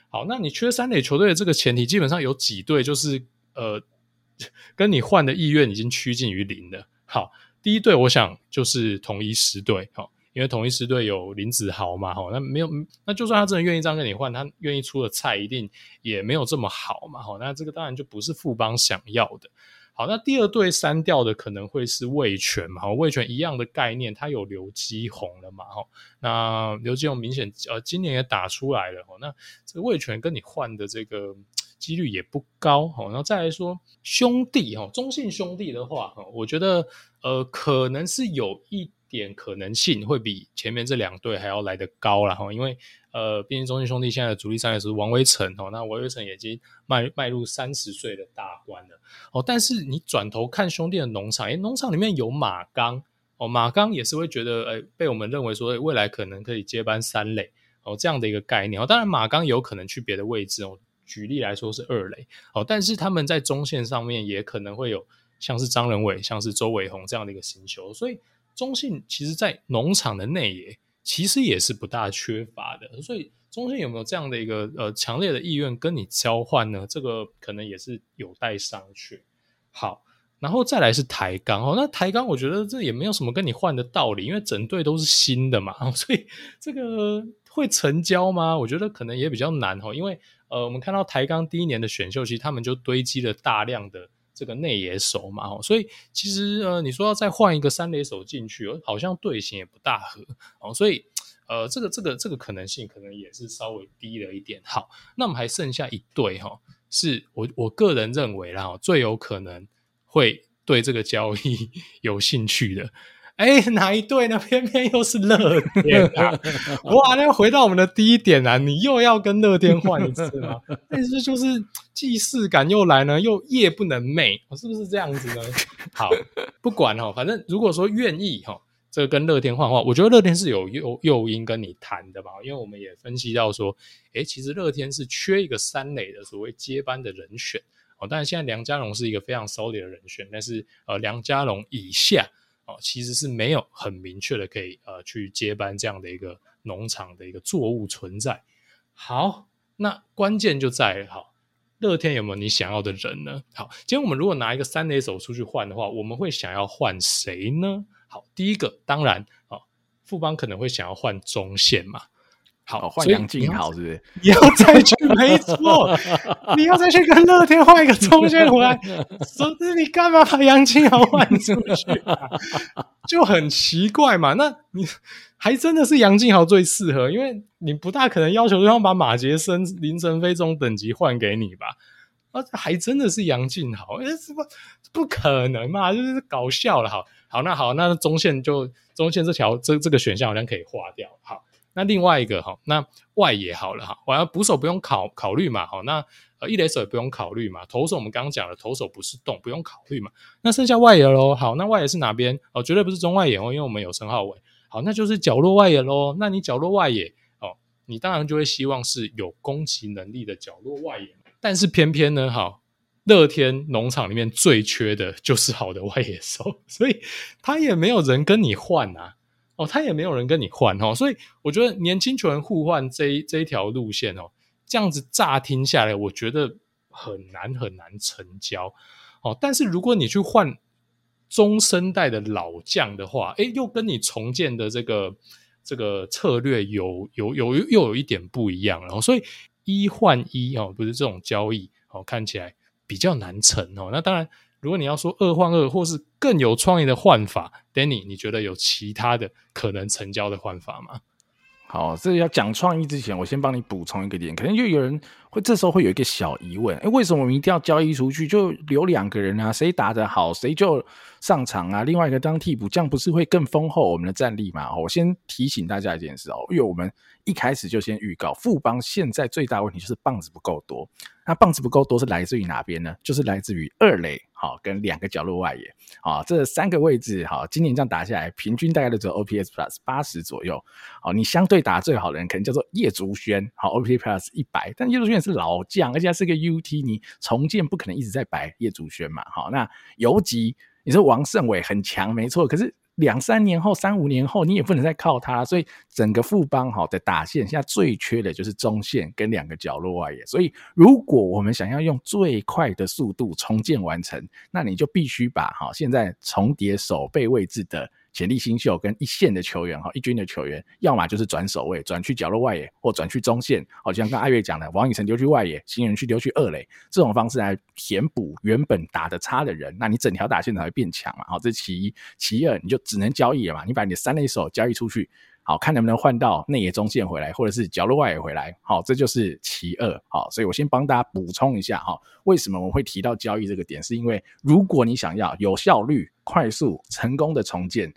好，那你缺三垒球队的这个前提，基本上有几队就是呃，(laughs) 跟你换的意愿已经趋近于零了。好，第一队我想就是统一十队，哈，因为同一狮队有林子豪嘛，哈，那没有，那就算他真的愿意这样跟你换，他愿意出的菜一定也没有这么好嘛，哈，那这个当然就不是富邦想要的。好，那第二队删掉的可能会是味全嘛，哈，味全一样的概念，它有刘基宏了嘛，哈，那刘基宏明显呃今年也打出来了，哈，那这个味全跟你换的这个几率也不高，哈，然后再来说兄弟哈，中信兄弟的话，哈，我觉得呃可能是有一点可能性会比前面这两队还要来得高了，哈，因为。呃，毕竟中信兄弟现在的主力三垒是王威成哦，那王威成已经迈迈入三十岁的大关了哦。但是你转头看兄弟的农场，诶，农场里面有马刚哦，马刚也是会觉得，诶，被我们认为说未来可能可以接班三垒哦这样的一个概念哦。当然马刚有可能去别的位置哦，举例来说是二垒哦，但是他们在中线上面也可能会有像是张仁伟、像是周伟宏这样的一个新秀，所以中信其实在农场的内野。其实也是不大缺乏的，所以中信有没有这样的一个呃强烈的意愿跟你交换呢？这个可能也是有待商榷。好，然后再来是台钢哦，那台钢我觉得这也没有什么跟你换的道理，因为整队都是新的嘛，(laughs) 所以这个会成交吗？我觉得可能也比较难哦，因为呃，我们看到台钢第一年的选秀，其实他们就堆积了大量的。这个内野手嘛，所以其实呃，你说要再换一个三垒手进去，好像队形也不大合哦，所以呃，这个这个这个可能性可能也是稍微低了一点。好，那我们还剩下一队哈，是我我个人认为啦，最有可能会对这个交易 (laughs) 有兴趣的。哎，哪一队呢？偏偏又是乐天啊！(laughs) 哇，那回到我们的第一点啊，你又要跟乐天换一次吗？(laughs) 但是就是既视感又来呢，又夜不能寐，是不是这样子呢？(laughs) 好，不管哈，反正如果说愿意哈，这个跟乐天换的话，我觉得乐天是有诱诱因跟你谈的吧，因为我们也分析到说，哎，其实乐天是缺一个三垒的所谓接班的人选哦，但是现在梁家荣是一个非常 solid 的人选，但是呃，梁家荣以下。其实是没有很明确的可以呃去接班这样的一个农场的一个作物存在。好，那关键就在好，乐天有没有你想要的人呢？好，今天我们如果拿一个三垒手出去换的话，我们会想要换谁呢？好，第一个当然啊，富邦可能会想要换中线嘛。好，换杨静豪是不是？你要再去，没错，你要再去跟乐天换一个中线回来，总之你干嘛把杨静豪换出去啊？(laughs) 就很奇怪嘛。那你还真的是杨静豪最适合，因为你不大可能要求对方把马杰森、林晨飞这种等级换给你吧？啊，还真的是杨静豪，哎，什么不可能嘛？就是搞笑了。好，好，那好，那中线就中线这条这这个选项好像可以划掉。好。那另外一个哈，那外野好了哈，我要捕手不用考考虑嘛，好，那呃一垒手也不用考虑嘛，投手我们刚刚讲了，投手不是动，不用考虑嘛，那剩下外野喽，好，那外野是哪边？哦，绝对不是中外野哦，因为我们有陈浩伟，好，那就是角落外野喽，那你角落外野哦，你当然就会希望是有攻击能力的角落外野，但是偏偏呢，哈，乐天农场里面最缺的就是好的外野手，所以他也没有人跟你换啊。哦，他也没有人跟你换哦，所以我觉得年轻球员互换这一这一条路线哦，这样子乍听下来，我觉得很难很难成交哦。但是如果你去换中生代的老将的话，诶，又跟你重建的这个这个策略有有有又有一点不一样了。所以一换一哦，不是这种交易哦，看起来比较难成哦。那当然。如果你要说二换二，或是更有创意的换法，Danny，你觉得有其他的可能成交的换法吗？好，这要讲创意之前，我先帮你补充一个点，可能就有人会这时候会有一个小疑问：诶，为什么我们一定要交易出去就留两个人啊？谁打得好，谁就上场啊？另外一个当替补，这样不是会更丰厚我们的战力吗？我先提醒大家一件事哦，因为我们一开始就先预告，富邦现在最大问题就是棒子不够多。那棒子不够多是来自于哪边呢？就是来自于二垒，好，跟两个角落外野，好，这三个位置，好，今年这样打下来，平均大概都只有 OPS Plus 八十左右，好，你相对打最好的人可能叫做叶竹轩，好，OPS Plus 一百，但叶竹轩是老将，而且他是个 UT，你重建不可能一直在摆叶竹轩嘛，好，那游击，你说王胜伟很强没错，可是两三年后、三五年后，你也不能再靠他。所以整个富邦哈的打线，现在最缺的就是中线跟两个角落外野。所以如果我们想要用最快的速度重建完成，那你就必须把哈现在重叠守备位置的。潜力新秀跟一线的球员哈，一军的球员，要么就是转守卫，转去角落外野，或转去中线。好，像刚阿月讲的，王以诚丢去外野，新人去丢去二垒，这种方式来填补原本打得差的人，那你整条打线才会变强嘛。好，这是其一，其二，你就只能交易了嘛。你把你的三垒手交易出去。好，看能不能换到内野中线回来，或者是角落外野回来。好，这就是其二。好，所以我先帮大家补充一下哈，为什么我会提到交易这个点？是因为如果你想要有效率、快速、成功的重建，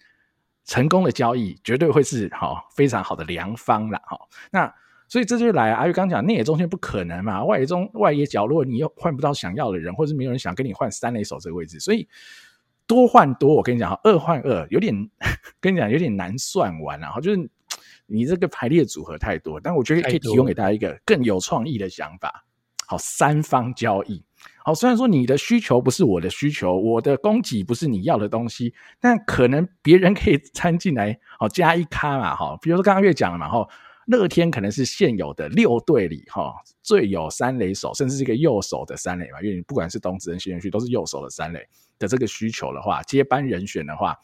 成功的交易绝对会是好非常好的良方啦。哈。那所以这就来，阿玉刚讲内野中线不可能嘛，外野中外野角落你又换不到想要的人，或者是没有人想跟你换三垒手这个位置，所以。多换多，我跟你讲哈，二换二有点 (laughs) 跟你讲有点难算完啊。就是你这个排列组合太多，但我觉得可以提供给大家一个更有创意的想法。好，三方交易。好，虽然说你的需求不是我的需求，我的供给不是你要的东西，但可能别人可以掺进来，好加一咖嘛，哈。比如说刚刚月讲了嘛，哈，乐天可能是现有的六队里哈最有三垒手，甚至是一个右手的三垒嘛，因为你不管是董子恩、新元旭都是右手的三垒。的这个需求的话，接班人选的话，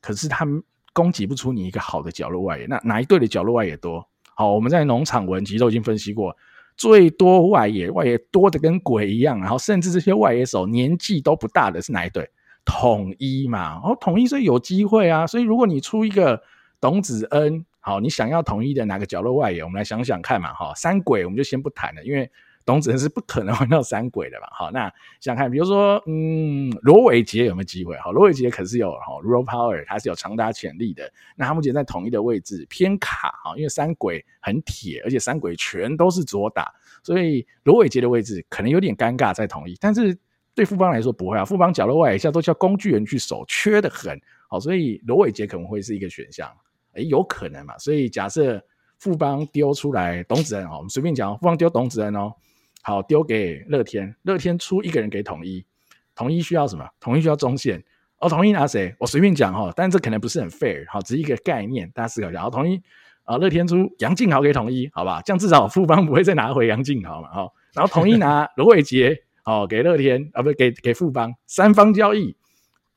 可是他们供给不出你一个好的角落外野，那哪一队的角落外野多？好，我们在农场文集都已经分析过，最多外野外野多的跟鬼一样，然后甚至这些外野手年纪都不大的是哪一队？统一嘛，哦，统一所以有机会啊，所以如果你出一个董子恩，好，你想要统一的哪个角落外野？我们来想想看嘛，哈，三鬼我们就先不谈了，因为。董子恩是不可能换到三鬼的嘛？好，那想看，比如说，嗯，罗伟杰有没有机会？好，罗伟杰可是有哈，raw power，他是有长打潜力的。那他目前在统一的位置偏卡哈，因为三鬼很铁，而且三鬼全都是左打，所以罗伟杰的位置可能有点尴尬在统一。但是对富邦来说不会啊，富邦角落外一下都叫工具人去守，缺得很。好，所以罗伟杰可能会是一个选项，哎，有可能嘛？所以假设富邦丢出来董子恩，哦，我们随便讲，富邦丢董子恩哦。好，丢给乐天，乐天出一个人给统一，统一需要什么？统一需要中线，哦，统一拿谁？我随便讲哈，但这可能不是很 fair，好，只是一个概念，大家思考一下。好，统一啊，乐天出杨敬豪给统一，好吧，这样至少富邦不会再拿回杨敬豪嘛，好，然后统一拿罗伟杰，好，给乐天啊，不是给给富邦，三方交易。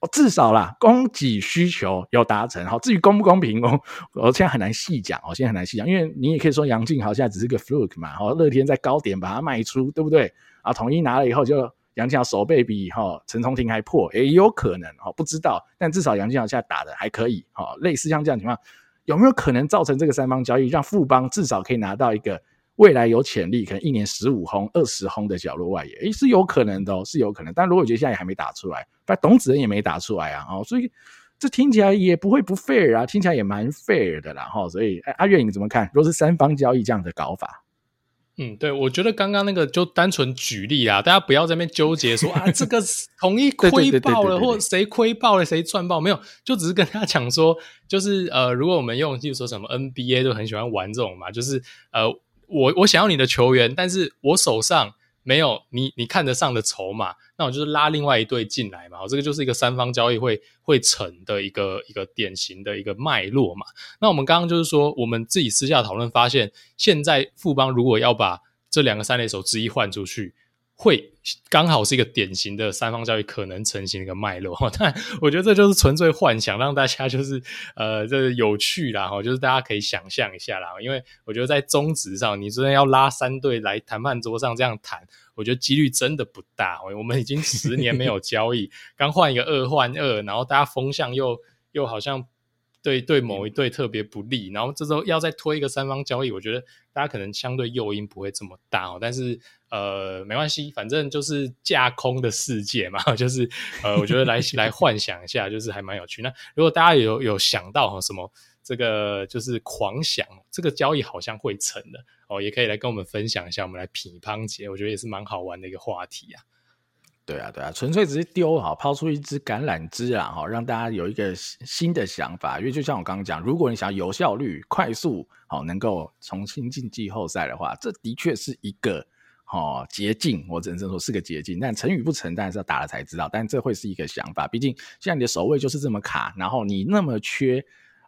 哦，至少啦，供给需求有达成。好，至于公不公平哦，我现在很难细讲哦，现在很难细讲，因为你也可以说杨敬豪现在只是个 fluke 嘛，好，乐天在高点把它卖出，对不对？啊，统一拿了以后就杨敬豪守备比哈陈重廷还破，也有可能哈，不知道，但至少杨敬豪现在打的还可以，哈，类似像这样情况，有没有可能造成这个三方交易，让富邦至少可以拿到一个？未来有潜力，可能一年十五轰、二十轰的角落外野，诶，是有可能的哦，是有可能。但罗伟杰现在也还没打出来，但董子恩也没打出来啊，哦，所以这听起来也不会不 fair 啊，听起来也蛮 fair 的啦，哈。所以，阿月你怎么看？如果是三方交易这样的搞法，嗯，对，我觉得刚刚那个就单纯举例啊，大家不要在那边纠结说啊，这个统一 (laughs) 亏爆了，或谁亏爆了，谁赚爆，没有，就只是跟他讲说，就是呃，如果我们用，就是说什么 NBA 都很喜欢玩这种嘛，就是呃。我我想要你的球员，但是我手上没有你你看得上的筹码，那我就是拉另外一队进来嘛，我这个就是一个三方交易会会成的一个一个典型的一个脉络嘛。那我们刚刚就是说，我们自己私下讨论发现，现在富邦如果要把这两个三垒手之一换出去。会刚好是一个典型的三方交易可能成型的一个脉络哈，(laughs) 但我觉得这就是纯粹幻想，让大家就是 (laughs) 呃这有趣啦哈，就是大家可以想象一下啦。因为我觉得在中职上，你真的要拉三队来谈判桌上这样谈，我觉得几率真的不大。我们已经十年没有交易，(laughs) 刚换一个二换二，然后大家风向又又好像。对对，某一队特别不利，然后这时候要再推一个三方交易，我觉得大家可能相对诱因不会这么大哦。但是呃，没关系，反正就是架空的世界嘛，(laughs) 就是呃，我觉得来来幻想一下，就是还蛮有趣。那如果大家有有想到什么这个就是狂想这个交易好像会成的哦，也可以来跟我们分享一下，我们来品乓解，我觉得也是蛮好玩的一个话题啊。对啊，对啊，纯粹只是丢哈，抛出一支橄榄枝啊，哈，让大家有一个新的想法。因为就像我刚刚讲，如果你想要有效率、快速，好，能够重新进季后赛的话，这的确是一个哦，捷径，我只能说是个捷径，但成与不成，当然是要打了才知道。但这会是一个想法，毕竟现在你的守卫就是这么卡，然后你那么缺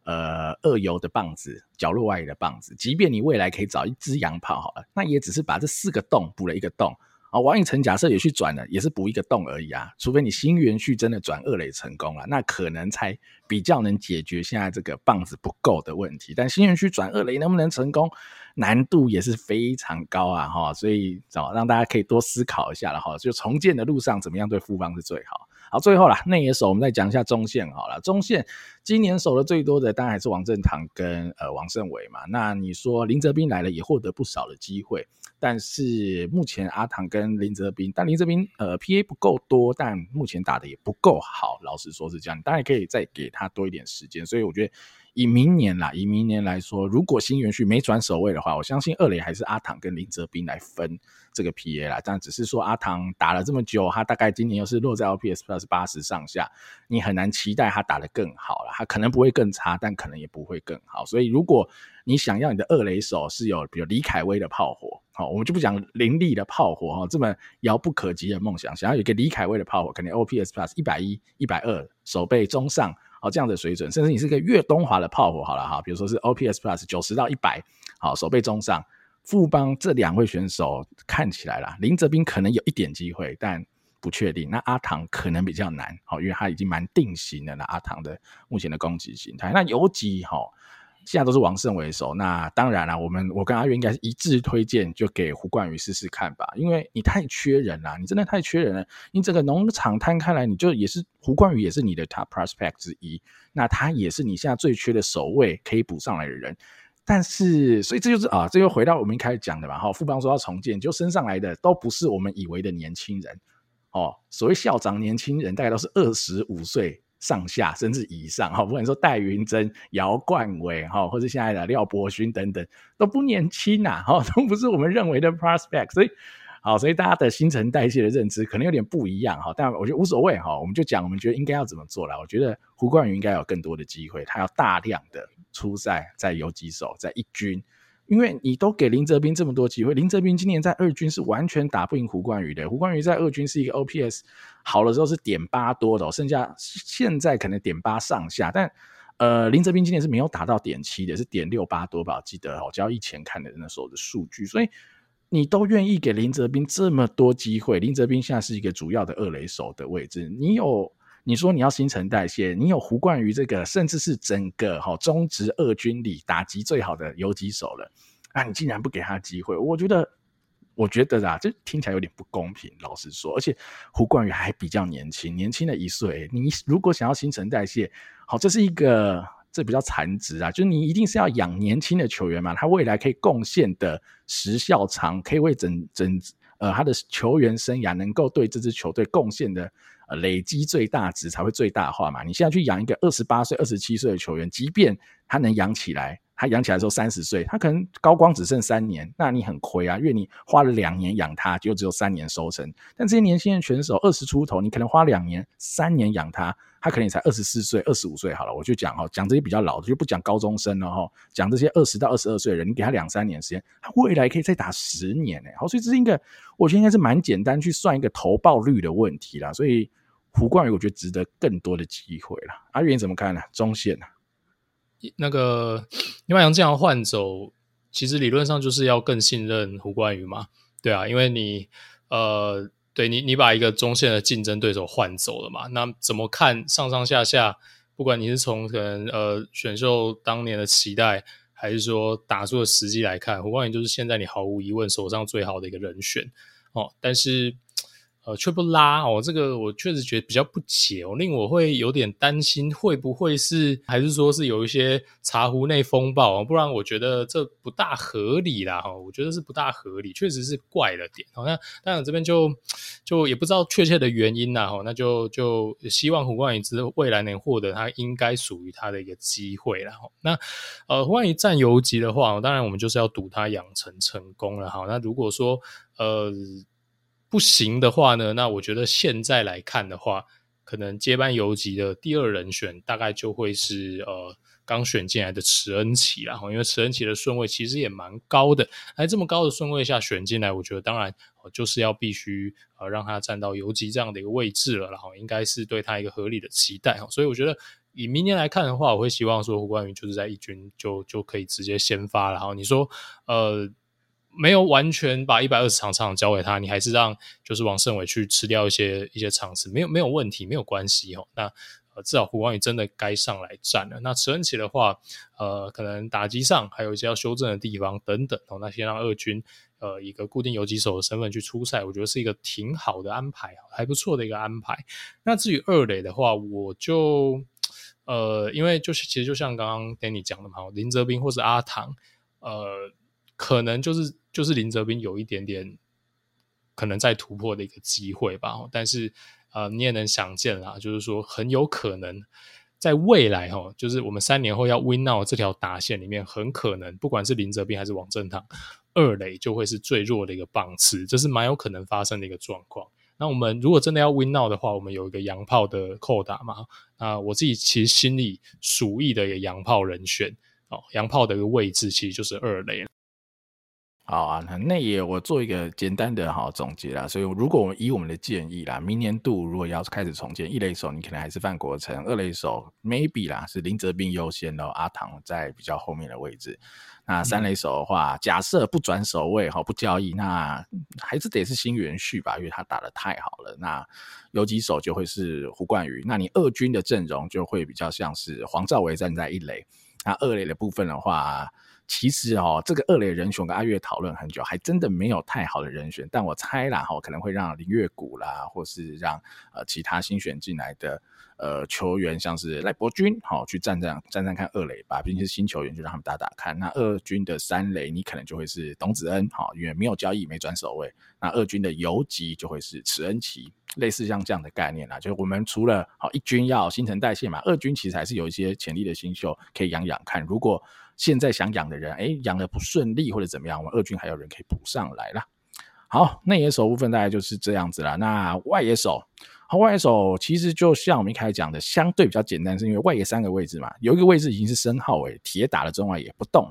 呃二游的棒子，角落外野的棒子，即便你未来可以找一支洋炮好了，那也只是把这四个洞补了一个洞。啊，王以诚假设也去转了，也是补一个洞而已啊。除非你新元旭真的转二垒成功了，那可能才比较能解决现在这个棒子不够的问题。但新元旭转二垒能不能成功，难度也是非常高啊！哈，所以找让大家可以多思考一下了哈。就重建的路上，怎么样对富邦是最好？好，最后啦，内野手我们再讲一下中线好了。中线今年守的最多的当然还是王振堂跟呃王胜伟嘛。那你说林哲斌来了也获得不少的机会，但是目前阿唐跟林哲斌，但林哲斌呃 PA 不够多，但目前打的也不够好。老实说是这样，当然可以再给他多一点时间。所以我觉得。以明年啦，以明年来说，如果新元旭没转守卫的话，我相信二垒还是阿唐跟林哲斌来分这个 PA 啦。但只是说阿唐打了这么久，他大概今年又是落在 OPS Plus 八十上下，你很难期待他打得更好了。他可能不会更差，但可能也不会更好。所以如果你想要你的二垒手是有比如李凯威的炮火，我们就不讲林立的炮火哈，这么遥不可及的梦想，想要有一个李凯威的炮火，可能 OPS Plus 一百一、一百二，守备中上。好，这样的水准，甚至你是一个越东华的炮火，好了哈，比如说是 OPS Plus 九十到一百，好，守备中上，富邦这两位选手看起来啦，林哲斌可能有一点机会，但不确定。那阿唐可能比较难，好，因为他已经蛮定型的了。阿唐的目前的攻击形态，那游击哈。现在都是王胜为首，那当然了，我们我跟阿月应该是一致推荐，就给胡冠宇试试看吧，因为你太缺人了，你真的太缺人了。你整个农场摊开来，你就也是胡冠宇，也是你的 top prospect 之一，那他也是你现在最缺的守卫可以补上来的人。但是，所以这就是啊，这又回到我们一开始讲的嘛，哈，富邦说要重建，就升上来的都不是我们以为的年轻人哦。所谓校长年轻人，大概都是二十五岁。上下甚至以上哈，不管说戴云珍、姚冠伟哈，或者现在的廖伯勋等等，都不年轻呐哈，(laughs) 都不是我们认为的 prospect，所以好，所以大家的新陈代谢的认知可能有点不一样哈，但我觉得无所谓哈，我们就讲我们觉得应该要怎么做啦。我觉得胡冠宇应该有更多的机会，他要大量的出赛，在游击手，在一军。因为你都给林哲斌这么多机会，林哲斌今年在二军是完全打不赢胡冠宇的。胡冠宇在二军是一个 OPS 好的时候是点八多的，剩下现在可能点八上下，但呃林哲斌今年是没有打到点七的，是点六八多吧？我记得我交易前看的那时候的数据，所以你都愿意给林哲斌这么多机会，林哲斌现在是一个主要的二垒手的位置，你有。你说你要新陈代谢，你有胡冠宇这个，甚至是整个哈中职二军里打击最好的游击手了，啊，你竟然不给他机会？我觉得，我觉得啊，这听起来有点不公平。老实说，而且胡冠宇还比较年轻，年轻了一岁。你如果想要新陈代谢，好，这是一个这比较残值啊，就是你一定是要养年轻的球员嘛，他未来可以贡献的时效长，可以为整整呃他的球员生涯能够对这支球队贡献的。累积最大值才会最大化嘛？你现在去养一个二十八岁、二十七岁的球员，即便他能养起来，他养起来的时候三十岁，他可能高光只剩三年，那你很亏啊，因为你花了两年养他，就只有三年收成。但这些年轻人选手二十出头，你可能花两年、三年养他。他可能也才二十四岁、二十五岁好了，我就讲哈，讲这些比较老的，就不讲高中生了哈，讲这些二十到二十二岁的人，你给他两三年时间，他未来可以再打十年哎，好，所以这是一个，我觉得应该是蛮简单去算一个投报率的问题啦，所以胡冠宇我觉得值得更多的机会了。阿元怎么看呢？中线呢？那个你把杨这样换走，其实理论上就是要更信任胡冠宇嘛，对啊，因为你呃。对你，你把一个中线的竞争对手换走了嘛？那怎么看上上下下？不管你是从可能呃选秀当年的期待，还是说打出的实际来看，胡冠宇就是现在你毫无疑问手上最好的一个人选哦。但是。呃，却不拉哦，这个我确实觉得比较不解哦，令我会有点担心，会不会是还是说是有一些茶壶内风暴？不然我觉得这不大合理啦哈，我觉得是不大合理，确实是怪了点。好，那当然这边就就也不知道确切的原因啦哈，那就就希望胡冠宇之未来能获得他应该属于他的一个机会啦。那呃，胡冠宇占游击的话，当然我们就是要赌他养成成功了哈。那如果说呃。不行的话呢，那我觉得现在来看的话，可能接班游击的第二人选大概就会是呃刚选进来的池恩齐啦，因为池恩齐的顺位其实也蛮高的，在这么高的顺位下选进来，我觉得当然就是要必须呃让他站到游击这样的一个位置了，然后应该是对他一个合理的期待哈，所以我觉得以明年来看的话，我会希望说胡冠宇就是在一军就就可以直接先发了，然后你说呃。没有完全把一百二十场场交给他，你还是让就是王胜伟去吃掉一些一些场次，没有没有问题，没有关系哦。那呃，至少胡光宇真的该上来战了。那池恩齐的话，呃，可能打击上还有一些要修正的地方等等哦。那先让二军呃一个固定游击手的身份去出赛，我觉得是一个挺好的安排，还不错的一个安排。那至于二垒的话，我就呃，因为就是其实就像刚刚 Danny 讲的嘛，林哲斌或是阿唐，呃。可能就是就是林哲斌有一点点可能在突破的一个机会吧，但是呃你也能想见啦，就是说很有可能在未来哈，就是我们三年后要 win now 这条打线里面，很可能不管是林哲斌还是王正堂，二垒就会是最弱的一个棒次，这是蛮有可能发生的一个状况。那我们如果真的要 win now 的话，我们有一个洋炮的扣打嘛，那我自己其实心里属意的一个洋炮人选哦，洋炮的一个位置其实就是二垒。好啊，那内野我做一个简单的好总结啦。所以如果我们以我们的建议啦，明年度如果要开始重建，一垒手你可能还是范国成，二垒手 maybe 啦是林哲斌优先的，阿唐在比较后面的位置。那三垒手的话，嗯、假设不转守卫哈，不交易，那还是得是新元旭吧，因为他打得太好了。那有几手就会是胡冠宇，那你二军的阵容就会比较像是黄兆维站在一垒，那二垒的部分的话。其实哦，这个二垒人选跟阿月讨论很久，还真的没有太好的人选。但我猜啦，哈，可能会让林月谷啦，或是让呃其他新选进来的呃球员，像是赖伯钧，好去站站站站看二垒吧。毕竟是新球员，就让他们打打看。那二军的三垒，你可能就会是董子恩，好，因为没有交易，没转守卫。那二军的游击就会是池恩齐，类似像这样的概念啦。就是我们除了好一军要新陈代谢嘛，二军其实还是有一些潜力的新秀可以养养看。如果现在想养的人，哎，养的不顺利或者怎么样，我们二军还有人可以补上来啦。好，内野手部分大概就是这样子啦。那外野手，好，外野手其实就像我们一开始讲的，相对比较简单，是因为外野三个位置嘛，有一个位置已经是申皓玮铁打了中外野不动。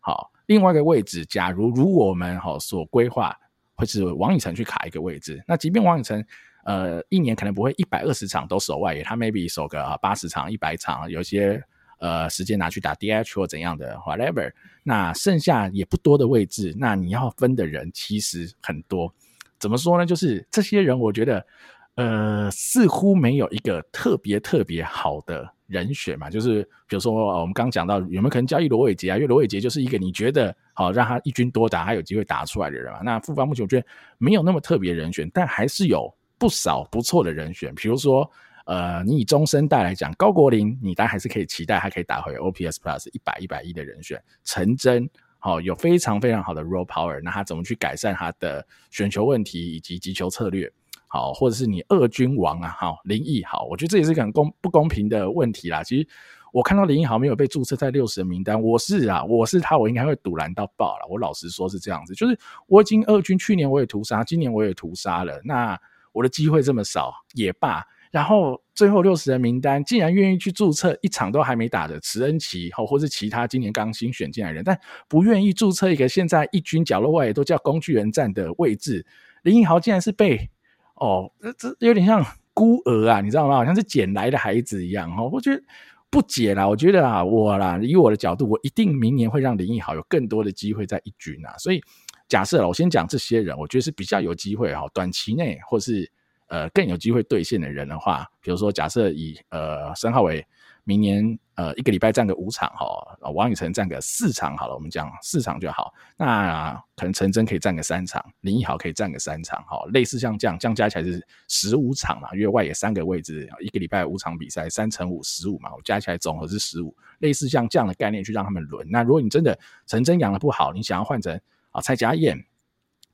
好，另外一个位置，假如如果我们好所规划，会是王以诚去卡一个位置，那即便王以诚呃一年可能不会一百二十场都守外野，他 maybe 守个八十场、一百场，有些。呃，时间拿去打 DH 或怎样的，whatever。那剩下也不多的位置，那你要分的人其实很多。怎么说呢？就是这些人，我觉得，呃，似乎没有一个特别特别好的人选嘛。就是比如说，我们刚讲到有没有可能交易罗伟杰啊？因为罗伟杰就是一个你觉得好让他一军多打，还有机会打出来的人嘛。那复方目前我觉得没有那么特别人选，但还是有不少不错的人选，比如说。呃，你以中生代来讲，高国林，你当然还是可以期待他可以打回 OPS Plus 一百一百一的人选。陈真，好、哦，有非常非常好的 Raw Power，那他怎么去改善他的选球问题以及击球策略？好，或者是你二军王啊，好，林奕豪，我觉得这也是个很公不公平的问题啦。其实我看到林奕豪没有被注册在六十人名单，我是啊，我是他，我应该会赌烂到爆了。我老实说是这样子，就是我已经二军去年我也屠杀，今年我也屠杀了，那我的机会这么少也罢。然后最后六十人名单，竟然愿意去注册一场都还没打的池恩齐，或或是其他今年刚新选进来人，但不愿意注册一个现在一军角落外都叫工具人站的位置。林奕豪竟然是被哦，这这有点像孤儿啊，你知道吗？好像是捡来的孩子一样哦。我觉得不解啦，我觉得啊，我啦，以我的角度，我一定明年会让林奕豪有更多的机会在一军啊。所以假设了，我先讲这些人，我觉得是比较有机会哈，短期内或是。呃，更有机会兑现的人的话，比如说假设以呃申皓玮明年呃一个礼拜占个五场哈，王以诚站个四场好了，我们讲四场就好。那可能陈真可以占个三场，林奕豪可以占个三场哈，类似像这样，这样加起来是十五场嘛，因为外野三个位置，一个礼拜五场比赛，三乘五十五嘛，我加起来总和是十五，类似像这样的概念去让他们轮。那如果你真的陈真养的不好，你想要换成啊蔡家燕。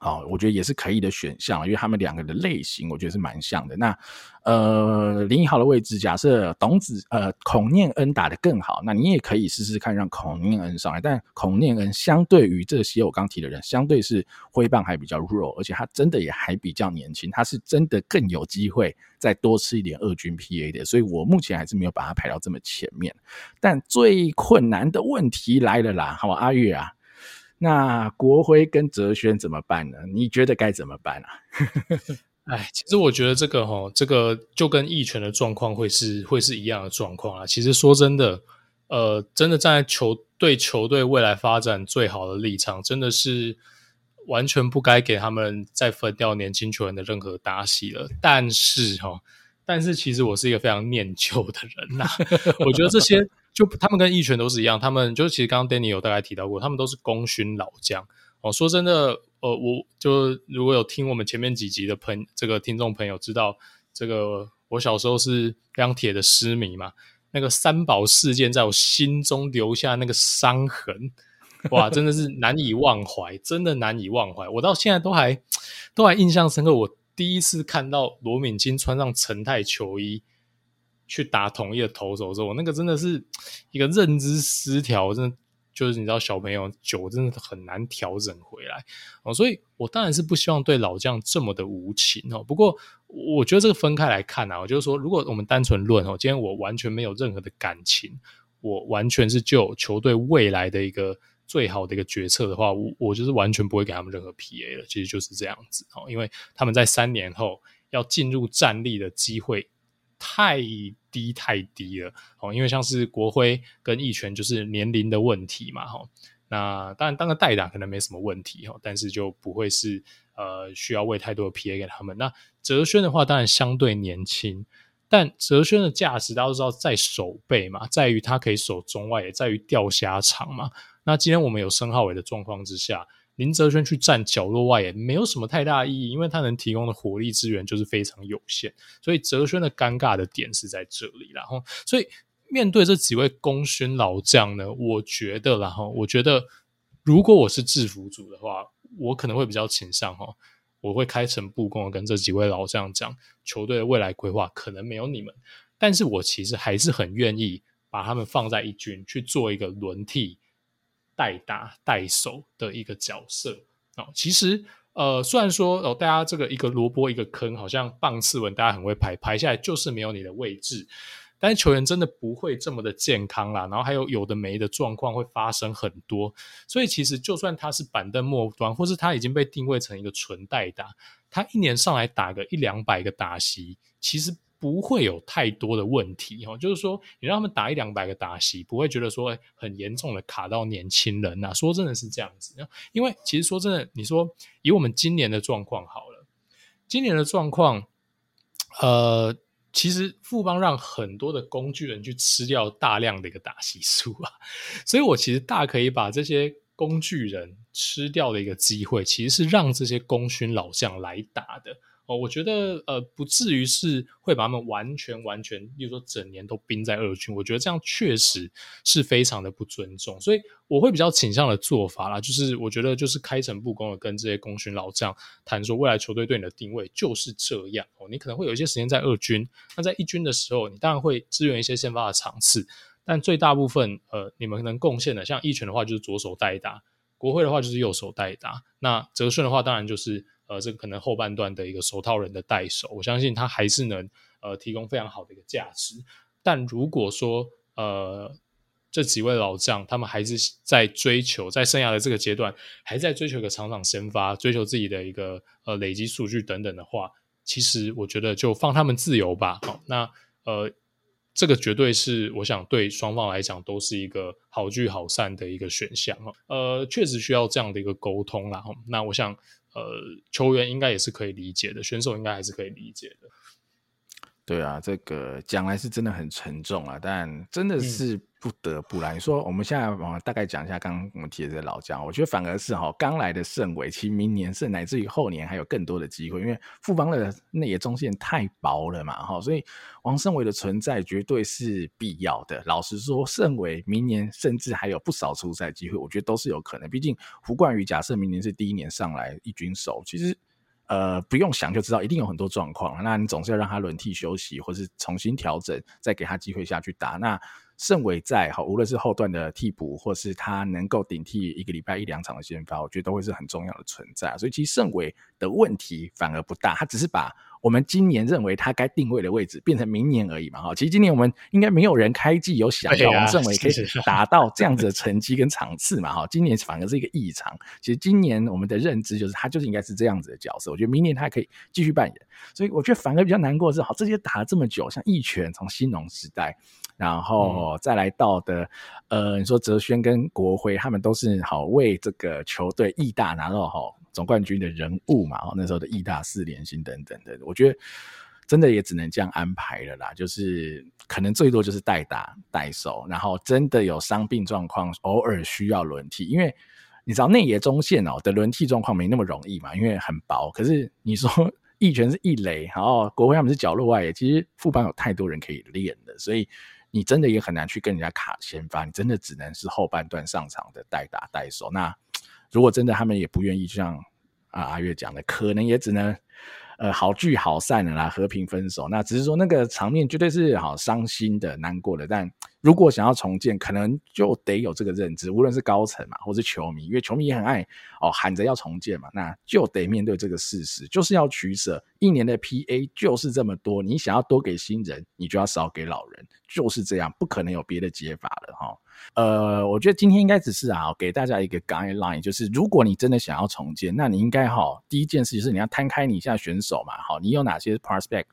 好，我觉得也是可以的选项，因为他们两个的类型，我觉得是蛮像的。那呃，林一豪的位置，假设董子呃孔念恩打得更好，那你也可以试试看让孔念恩上来。但孔念恩相对于这些我刚提的人，相对是挥棒还比较弱，而且他真的也还比较年轻，他是真的更有机会再多吃一点二军 PA 的。所以我目前还是没有把他排到这么前面。但最困难的问题来了啦，好，阿月啊。那国辉跟哲轩怎么办呢？你觉得该怎么办啊？(laughs) 哎，其实我觉得这个齁，这个就跟义拳的状况会是会是一样的状况啊。其实说真的，呃，真的站在球队球队未来发展最好的立场，真的是完全不该给他们再分掉年轻球员的任何打戏了。但是哦，但是其实我是一个非常念旧的人呐、(laughs) 啊，我觉得这些。就他们跟义拳都是一样，他们就是其实刚刚 Danny 有大概提到过，他们都是功勋老将哦。说真的，呃，我就如果有听我们前面几集的朋这个听众朋友知道，这个我小时候是非常铁的狮迷嘛，那个三宝事件在我心中留下那个伤痕，哇，真的是难以忘怀，真的难以忘怀。我到现在都还都还印象深刻，我第一次看到罗敏金穿上陈泰球衣。去打统一的投手的时候，我那个真的是一个认知失调，真的就是你知道小朋友久真的很难调整回来哦，所以我当然是不希望对老将这么的无情哦。不过我觉得这个分开来看啊，我就是说，如果我们单纯论哦，今天我完全没有任何的感情，我完全是就球队未来的一个最好的一个决策的话，我我就是完全不会给他们任何 PA 了，其实就是这样子哦，因为他们在三年后要进入战力的机会太低太低了哦，因为像是国辉跟义拳就是年龄的问题嘛，哈，那当然当个代打可能没什么问题哈，但是就不会是呃需要喂太多的 PA 给他们。那哲轩的话当然相对年轻，但哲轩的价值大家都知道在守备嘛，在于他可以守中外，也在于钓虾场嘛。那今天我们有申浩伟的状况之下。林哲轩去站角落外也没有什么太大意义，因为他能提供的火力资源就是非常有限，所以哲轩的尴尬的点是在这里。然后，所以面对这几位功勋老将呢，我觉得，然后我觉得，如果我是制服组的话，我可能会比较倾向哈，我会开诚布公的跟这几位老将讲，球队的未来规划可能没有你们，但是我其实还是很愿意把他们放在一军去做一个轮替。代打代守的一个角色哦，其实呃，虽然说哦，大家这个一个萝卜一个坑，好像棒次文大家很会排，排下来就是没有你的位置，但是球员真的不会这么的健康啦，然后还有有的没的状况会发生很多，所以其实就算他是板凳末端，或是他已经被定位成一个纯代打，他一年上来打个一两百个打席，其实。不会有太多的问题哈，就是说你让他们打一两百个打席，不会觉得说很严重的卡到年轻人呐。说真的是这样子，因为其实说真的，你说以我们今年的状况好了，今年的状况，呃，其实富邦让很多的工具人去吃掉大量的一个打席数啊，所以我其实大可以把这些工具人吃掉的一个机会，其实是让这些功勋老将来打的。哦，我觉得呃，不至于是会把他们完全完全，例如说整年都冰在二军。我觉得这样确实是非常的不尊重，所以我会比较倾向的做法啦，就是我觉得就是开诚布公的跟这些功勋老将谈说，未来球队对你的定位就是这样。哦，你可能会有一些时间在二军，那在一军的时候，你当然会支援一些先发的场次，但最大部分呃，你们能贡献的，像一拳的话就是左手代打，国辉的话就是右手代打，那哲顺的话当然就是。呃，这个可能后半段的一个手套人的代手，我相信他还是能呃提供非常好的一个价值。但如果说呃这几位老将他们还是在追求在生涯的这个阶段，还在追求一个场场先发，追求自己的一个呃累积数据等等的话，其实我觉得就放他们自由吧。好，那呃这个绝对是我想对双方来讲都是一个好聚好散的一个选项。呃，确实需要这样的一个沟通啦。那我想。呃，球员应该也是可以理解的，选手应该还是可以理解的。对啊，这个讲来是真的很沉重啊，但真的是不得不来。你、嗯、说我们现在往大概讲一下刚刚我们提的这个老将，我觉得反而是哈刚来的盛伟，其实明年是乃至于后年还有更多的机会，因为富邦的内野中线太薄了嘛，哈，所以王胜伟的存在绝对是必要的。老实说，盛伟明年甚至还有不少出赛机会，我觉得都是有可能。毕竟胡冠宇假设明年是第一年上来一军手，其实。呃，不用想就知道，一定有很多状况。那你总是要让他轮替休息，或是重新调整，再给他机会下去打。那胜伟在哈，无论是后段的替补，或是他能够顶替一个礼拜一两场的先发，我觉得都会是很重要的存在。所以其实盛伟的问题反而不大，他只是把。我们今年认为他该定位的位置变成明年而已嘛，哈，其实今年我们应该没有人开季有想到，我们盛伟可以达到这样子的成绩跟场次嘛，哈，今年反而是一个异常。其实今年我们的认知就是他就是应该是这样子的角色，我觉得明年他还可以继续扮演。所以我觉得反而比较难过的是，好，这些打了这么久，像一拳从新农时代，然后再来到的，呃，你说哲轩跟国辉他们都是好为这个球队义大拿到好。总冠军的人物嘛，那时候的义大四连星等等的，我觉得真的也只能这样安排了啦。就是可能最多就是代打代守，然后真的有伤病状况，偶尔需要轮替。因为你知道内野中线哦的轮替状况没那么容易嘛，因为很薄。可是你说 (laughs) 一拳是一垒，然后国辉他们是角落外野，其实副班有太多人可以练的，所以你真的也很难去跟人家卡先发，你真的只能是后半段上场的代打代守。那如果真的他们也不愿意，就像啊阿月讲的，可能也只能呃好聚好散的啦，和平分手。那只是说那个场面绝对是好伤心的、难过的。但如果想要重建，可能就得有这个认知，无论是高层嘛，或是球迷，因为球迷也很爱哦喊着要重建嘛，那就得面对这个事实，就是要取舍。一年的 PA 就是这么多，你想要多给新人，你就要少给老人，就是这样，不可能有别的解法了哈。呃，我觉得今天应该只是啊，给大家一个 guideline，就是如果你真的想要重建，那你应该哈，第一件事就是你要摊开你现在选手嘛，好，你有哪些 prospect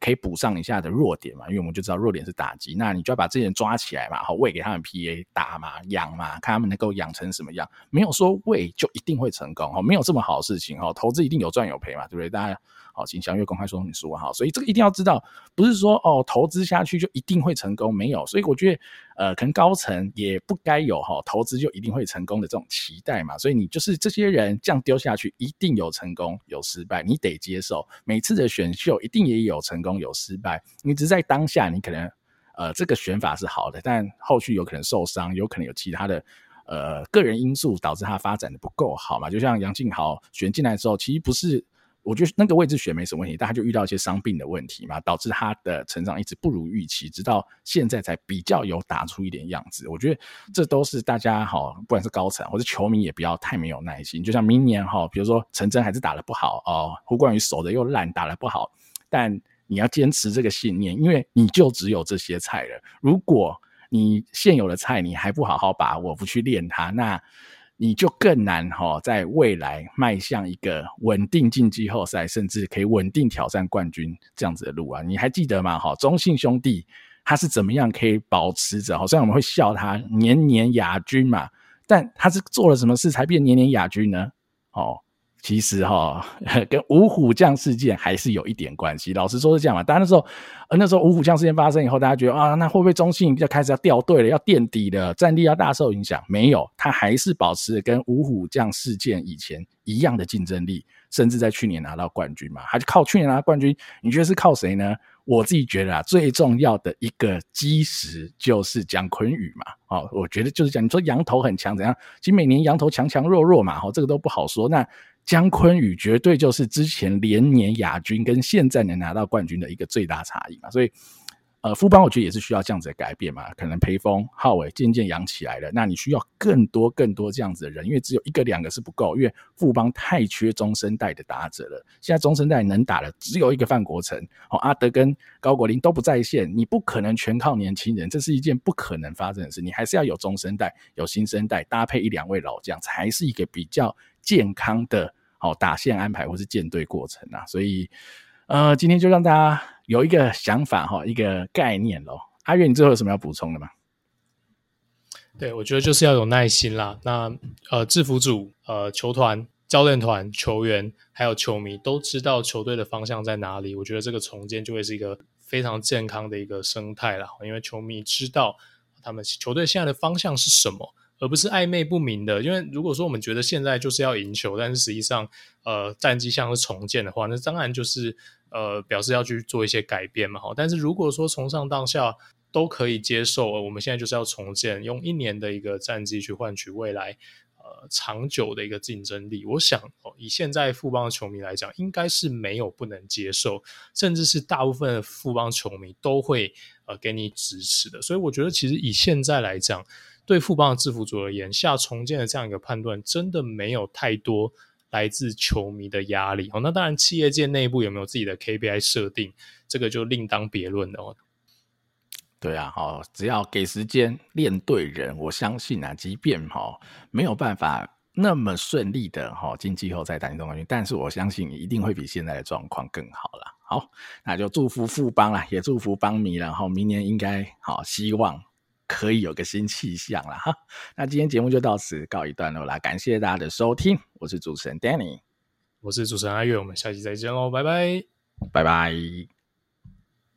可以补上一下的弱点嘛？因为我们就知道弱点是打击，那你就要把这些人抓起来嘛，好，喂给他们 PA 打嘛，养嘛，看他们能够养成什么样。没有说喂就一定会成功哈，没有这么好的事情哈，投资一定有赚有赔嘛，对不对？大家。好，请详阅公开说明书哈，所以这个一定要知道，不是说哦投资下去就一定会成功，没有，所以我觉得呃，可能高层也不该有哈投资就一定会成功的这种期待嘛，所以你就是这些人这样丢下去，一定有成功有失败，你得接受，每次的选秀一定也有成功有失败，你只是在当下你可能呃这个选法是好的，但后续有可能受伤，有可能有其他的呃个人因素导致他发展的不够好嘛，就像杨敬豪选进来的时候，其实不是。我觉得那个位置选没什么问题，但他就遇到一些伤病的问题嘛，导致他的成长一直不如预期，直到现在才比较有打出一点样子。我觉得这都是大家哈，不管是高层或者球迷也不要太没有耐心。就像明年哈，比如说陈真还是打得不好哦，胡冠宇守的又烂，打得不好，但你要坚持这个信念，因为你就只有这些菜了。如果你现有的菜你还不好好把握，不去练它，那。你就更难哈，在未来迈向一个稳定进季后赛，甚至可以稳定挑战冠军这样子的路啊！你还记得吗？哈，中信兄弟他是怎么样可以保持着？好，像我们会笑他年年亚军嘛，但他是做了什么事才变年年亚军呢？哦。其实哈，跟五虎将事件还是有一点关系。老实说是这样嘛。当然那时候，呃，那时候五虎将事件发生以后，大家觉得啊，那会不会中信要开始要掉队了，要垫底了，战力要大受影响？没有，他还是保持跟五虎将事件以前一样的竞争力，甚至在去年拿到冠军嘛。还是靠去年拿冠军？你觉得是靠谁呢？我自己觉得啊，最重要的一个基石就是蒋坤宇嘛。哦，我觉得就是讲，你说羊头很强怎样？其实每年羊头强强弱弱嘛，哦，这个都不好说。那姜坤宇绝对就是之前连年亚军跟现在能拿到冠军的一个最大差异嘛，所以，呃，富邦我觉得也是需要这样子的改变嘛，可能培峰、浩伟渐渐养起来了，那你需要更多更多这样子的人，因为只有一个两个是不够，因为富邦太缺中生代的打者了，现在中生代能打的只有一个范国成，哦，阿德跟高国林都不在线，你不可能全靠年轻人，这是一件不可能发生的事，你还是要有中生代、有新生代搭配一两位老将，才是一个比较健康的。好，打线安排或是建队过程啊，所以，呃，今天就让大家有一个想法哈，一个概念咯。阿月，你最后有什么要补充的吗？对，我觉得就是要有耐心啦。那呃，制服组、呃，球团、教练团、球员还有球迷都知道球队的方向在哪里，我觉得这个重建就会是一个非常健康的一个生态啦。因为球迷知道他们球队现在的方向是什么，而不是暧昧不明的。因为如果说我们觉得现在就是要赢球，但是实际上呃战绩像是重建的话，那当然就是呃表示要去做一些改变嘛。但是如果说从上到下都可以接受，我们现在就是要重建，用一年的一个战绩去换取未来。呃，长久的一个竞争力，我想哦，以现在富邦的球迷来讲，应该是没有不能接受，甚至是大部分的富邦球迷都会呃给你支持的。所以我觉得，其实以现在来讲，对富邦的制服组而言，下重建的这样一个判断，真的没有太多来自球迷的压力。哦，那当然，企业界内部有没有自己的 KPI 设定，这个就另当别论了哦。对啊，好，只要给时间练对人，我相信啊，即便哈没有办法那么顺利的哈进季后赛单中冠军，但是我相信一定会比现在的状况更好了。好，那就祝福富邦啦，也祝福邦迷了哈，明年应该好，希望可以有个新气象了哈。(laughs) 那今天节目就到此告一段落啦，感谢大家的收听，我是主持人 Danny，我是主持人阿月，我们下期再见喽，拜拜，拜拜。